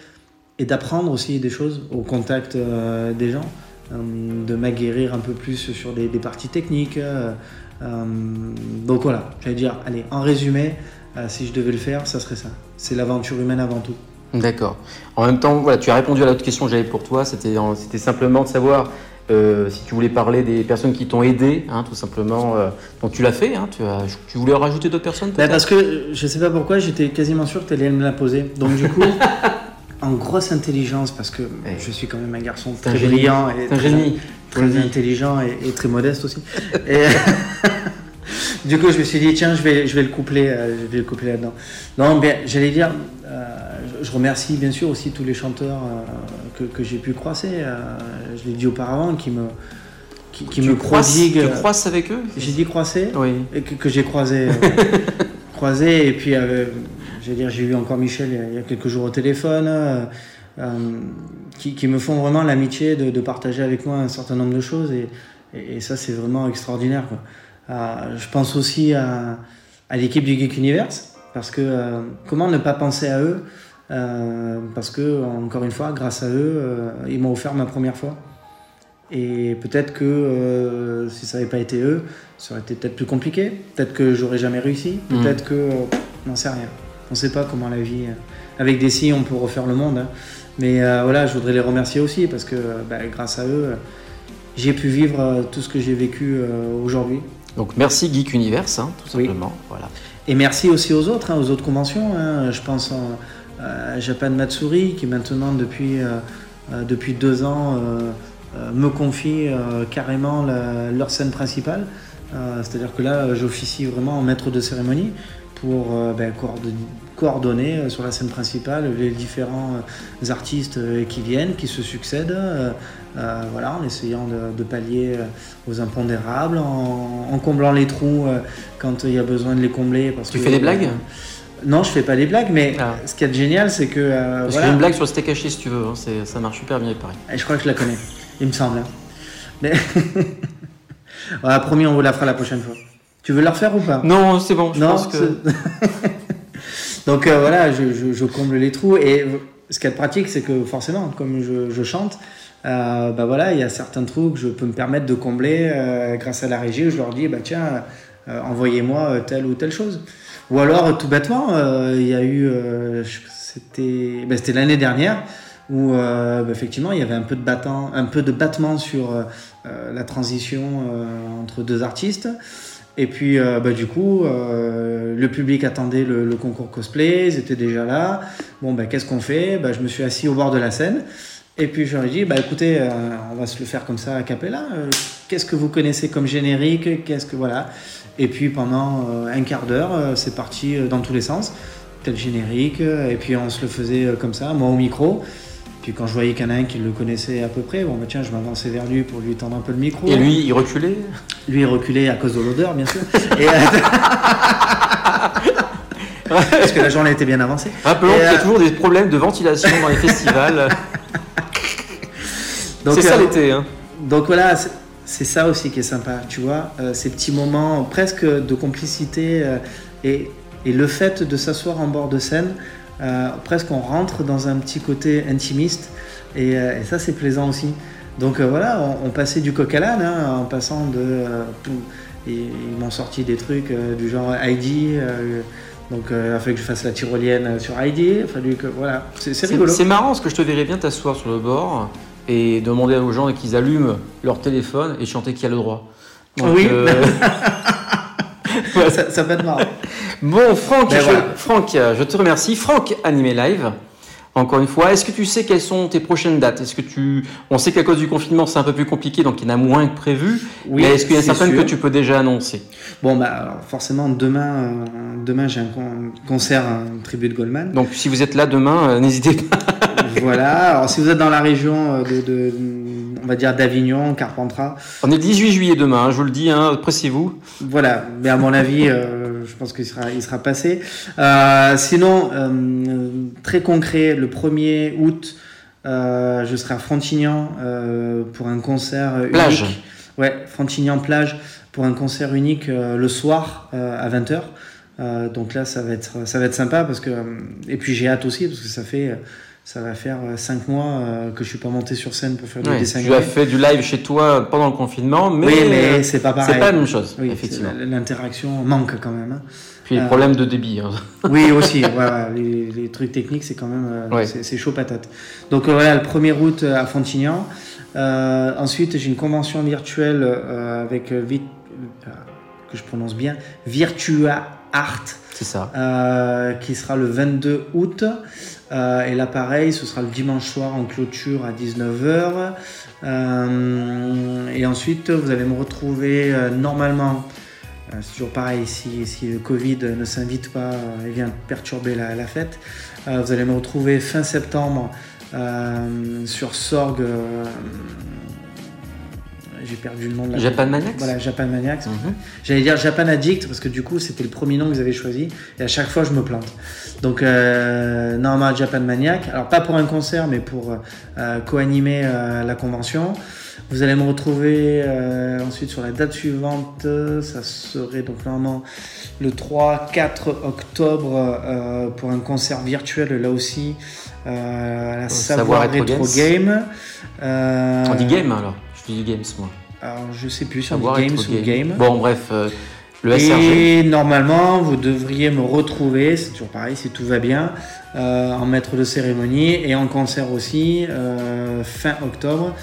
et d'apprendre aussi des choses au contact des gens, de m'aguerrir un peu plus sur des, des parties techniques. donc voilà, j'allais dire, allez, en résumé, si je devais le faire, ça serait ça. C'est l'aventure humaine avant tout. D'accord. En même temps, voilà, tu as répondu à l'autre question que j'avais pour toi. C'était en- c'était simplement de savoir euh, si tu voulais parler des personnes qui t'ont aidé, hein, tout simplement. euh, donc tu l'as fait. Hein, tu, as, tu voulais en rajouter d'autres personnes Bah, peut-être? parce que je sais pas pourquoi, j'étais quasiment sûr que tu allais me la poser. Donc du coup, en grosse intelligence, parce que je suis quand même un garçon très brillant et très, génie. très Vas-y. intelligent et, et très modeste aussi. Et du coup, je me suis dit tiens, je vais, je vais le coupler, euh, je vais le coupler là-dedans. Non, bien, j'allais dire, euh, je, remercie bien sûr aussi tous les chanteurs euh, que, que j'ai pu croiser. je l'ai dit auparavant, qui me qui, me prodiguent. tu croises avec eux J'ai dit croiser Oui. et que, que j'ai croisé. croisé et puis j'ai dire j'ai eu encore Michel il y a, quelques jours au téléphone qui, qui me font vraiment l'amitié de, de partager avec moi un certain nombre de choses et, et, et ça c'est vraiment extraordinaire quoi. Euh, je pense aussi à, à l'équipe du Geek Universe parce que euh, comment ne pas penser à eux euh, parce que encore une fois grâce à eux ils m'ont offert ma première fois et peut-être que euh, si ça n'avait pas été eux, ça aurait été peut-être plus compliqué. Peut-être que j'aurais jamais réussi. Mhm. Peut-être que. euh, on n'en sait rien. On ne sait pas comment la vie. euh, avec des si, on peut refaire le monde. hein. Mais voilà, je voudrais les remercier aussi parce que bah, grâce à eux, j'ai pu vivre tout ce que j'ai vécu aujourd'hui. Donc merci Geek Universe, hein, tout Oui. simplement. Voilà. Et merci aussi aux autres, hein, aux autres conventions. hein. Je pense en- à Japan Matsuri qui maintenant depuis, euh, euh, depuis deux ans euh, euh, me confie euh, carrément la- leur scène principale. Euh, C'est-à-dire que là, euh, j'officie vraiment en maître de cérémonie pour euh, ben, coordonner, euh, sur la scène principale les différents euh, artistes qui viennent, qui se succèdent. euh, voilà, en essayant de, de pallier aux impondérables, en, en comblant les trous quand il y a besoin de les combler. Parce Tu que- fais des blagues? Non, je fais pas des blagues, mais Ah. ce qui est génial, c'est que. euh, voilà. une blague sur le steak haché si tu veux, hein, ça marche super bien, il paraît. Et je crois que je la connais, il me semble. hein. Mais... voilà, promis, on vous la fera la prochaine fois. Tu veux la refaire ou pas? Non, c'est bon, je Non, pense que. Donc euh, voilà, je, je- je comble les trous. Et ce qui est pratique, c'est que forcément, comme je, je chante, euh, bah voilà, il y a certains trous que je peux me permettre de combler euh, grâce à la régie. où Je leur dis, bah tiens, euh, envoyez-moi telle ou telle chose. Ou alors, tout bêtement, il y a eu, c'était, bah, c'était l'année dernière où bah, effectivement il y avait un peu de battant, un peu de battement sur la transition entre deux artistes. Et puis, euh, bah, du coup, euh, le public attendait le, concours cosplay, ils étaient déjà là. Bon, bah, qu'est-ce qu'on fait? Bah, Je me suis assis au bord de la scène. Et puis, je leur ai dit, bah, écoutez, euh, on va se le faire comme ça à Capella. Qu'est-ce que vous connaissez comme générique? Qu'est-ce que. Voilà. Et puis, pendant un quart d'heure, c'est parti dans tous les sens. Tel générique. Et puis, on se le faisait comme ça, moi au micro. Puis quand je voyais qu'il y en a un qui le connaissait à peu près, bon bah tiens, je m'avançais vers lui pour lui tendre un peu le micro. Et lui, il reculait? Lui est reculé à cause de l'odeur, bien sûr. Et, euh, Parce que la journée était bien avancée. Rappelons qu'il y a euh, toujours des problèmes de ventilation dans les festivals. C'est ça euh, l'été. Hein. Donc voilà, c'est- c'est ça aussi qui est sympa, tu vois, euh, ces petits moments presque de complicité euh, et, et le fait de s'asseoir en bord de scène, euh, presque on rentre dans un petit côté intimiste et, euh, et ça c'est plaisant aussi. Donc euh, voilà, on, on passait du coq à l'âne hein, en passant de... euh, et ils m'ont sorti des trucs du genre Heidi, donc il a fallu que je fasse la tyrolienne sur Heidi, il a fallu que... Voilà, c'est rigolo. c'est marrant parce que je te verrais bien t'asseoir sur le bord et demander aux gens qu'ils allument leur téléphone et chanter qui a le droit. Donc, Oui. ça, ça peut être marrant. Bon, Franck, Ben je, voilà. Franck, euh, je te remercie. Franck, Animé Live. Encore une fois, est-ce que tu sais quelles sont tes prochaines dates? Est-ce que tu, on sait qu'à cause du confinement c'est un peu plus compliqué, donc il y en a moins que prévu. Oui, mais est-ce qu'il y en a certaines sûr. que tu peux déjà annoncer? Bon, bah, alors, forcément, demain, euh, demain j'ai un con- concert, un tribut de Goldman. Donc si vous êtes là demain, euh, n'hésitez pas. voilà. Alors, si vous êtes dans la région de, de- on va dire d'Avignon, Carpentras, On est le 18 juillet demain, hein, je vous le dis, hein, pressez-vous. voilà. Mais à mon avis, euh, je pense qu'il sera, il sera passé. Euh, sinon, euh, très concret, le 1er août, je serai à Frontignan pour un concert unique. Plage. Ouais, Frontignan plage pour un concert unique le soir à 20h. Euh, donc là, ça va être, ça va être sympa parce que, et puis j'ai hâte aussi parce que ça fait, ça va faire 5 mois euh, que je suis pas monté sur scène pour faire du Ouais, dessin tu as fait du live chez toi pendant le confinement, mais, oui, mais euh, c'est pas pareil. C'est pas la même chose, Oui, effectivement. L'interaction manque quand même. hein. Puis les Euh, problèmes de débit. hein. Oui, aussi. voilà, les, les trucs techniques, c'est quand même euh, c'est chaud patate. Donc euh, voilà, le 1er août euh, à Fontignan. Euh, ensuite, j'ai une convention virtuelle euh, avec euh, Vit- euh, que je prononce bien, Virtua Art, C'est ça. euh, qui sera le 22 août. Euh, et là, pareil, ce sera le dimanche soir en clôture à 19h. Euh, et ensuite, vous allez me retrouver euh, normalement. c'est toujours pareil, si, le Covid ne s'invite pas et vient perturber la, la fête. Vous allez me retrouver fin septembre sur Sorg. Euh, J'ai perdu le nom de la Japan Maniacs Voilà, Japan Maniacs. Mhm. J'allais dire Japan Addict parce que du coup c'était le premier nom que vous avez choisi et à chaque fois je me plante. Donc euh, normalement Japan Maniac, alors pas pour un concert mais pour euh, co-animer euh, la convention. Vous allez me retrouver euh, ensuite sur la date suivante, ça serait donc normalement le 3-4 octobre euh, pour un concert virtuel là aussi euh, à la Savoir, Savoir Retro Games. Game. Euh, On dit game alors Je dis games moi. Alors je sais plus si on dit Games ou Game. Bon bref, euh, Le SRG Et normalement, vous devriez me retrouver, c'est toujours pareil, si tout va bien, euh, en maître de cérémonie et en concert aussi, euh, fin octobre,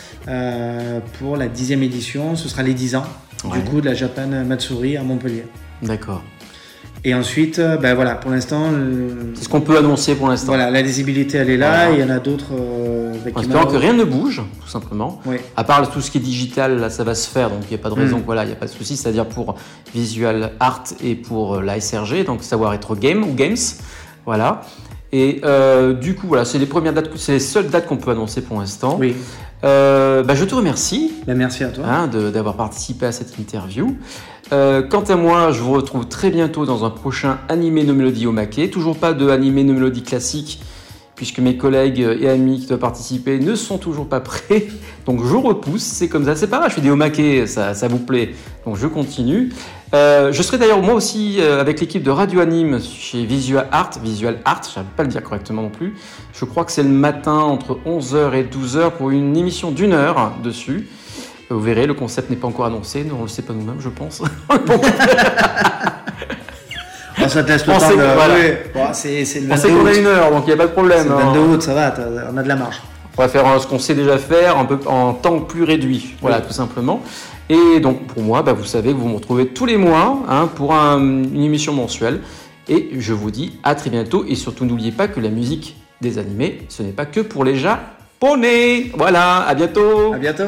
pour la dixième édition. Ce sera les 10 ans, Ouais. du coup, de la Japan Matsuri à Montpellier. D'accord. Et ensuite, euh, ben voilà, pour l'instant, le- C'est ce qu'on peut annoncer pour l'instant. voilà, la lisibilité, elle est là. Voilà. Il y en a d'autres. euh, ben, En espérant que rien ne bouge, tout simplement. Oui. À part tout ce qui est digital, là, ça va se faire, donc il n'y a pas de raison, Mm. voilà, il n'y a pas de souci, c'est-à-dire pour Visual Art et pour euh, la SRG, donc savoir être game ou games, voilà. Et euh, du coup, voilà, c'est les premières dates, c'est les seules dates qu'on peut annoncer pour l'instant. Oui. Euh, bah, je te remercie Ben, merci à toi. hein, d'avoir participé à cette interview. Euh, quant à moi, je vous retrouve très bientôt dans un prochain animé no mélodie au maquet. Toujours pas de animé no mélodie classique, puisque mes collègues et amis qui doivent participer ne sont toujours pas prêts. Donc je repousse, c'est comme ça. C'est pas grave, je fais des au maquet, ça, vous plaît. Donc je continue. Euh, je serai d'ailleurs moi aussi euh, avec l'équipe de Radio Anime chez Visual Art. Visual Art, je pas le dire correctement non plus. Je crois que c'est le matin entre 11h et 12h pour une émission d'une heure dessus. Vous verrez, le concept n'est pas encore annoncé, nous on le sait pas nous-mêmes, je pense. On te laisse le On temps sait de- que- voilà. oui. Bon, c'est c'est le On sait 22 qu'on a une heure, donc il n'y a pas de C'est problème. le hein. 22 août, ça va, on a de la marge. On va faire euh, ce qu'on sait déjà faire, un peu en temps plus réduit, voilà, tout simplement. Et donc pour moi, bah, vous savez que vous me retrouvez tous les mois hein, pour un- une émission mensuelle. Et je vous dis à très bientôt. Et surtout, n'oubliez pas que la musique des animés, ce n'est pas que pour les japonais. Voilà, à bientôt. À bientôt.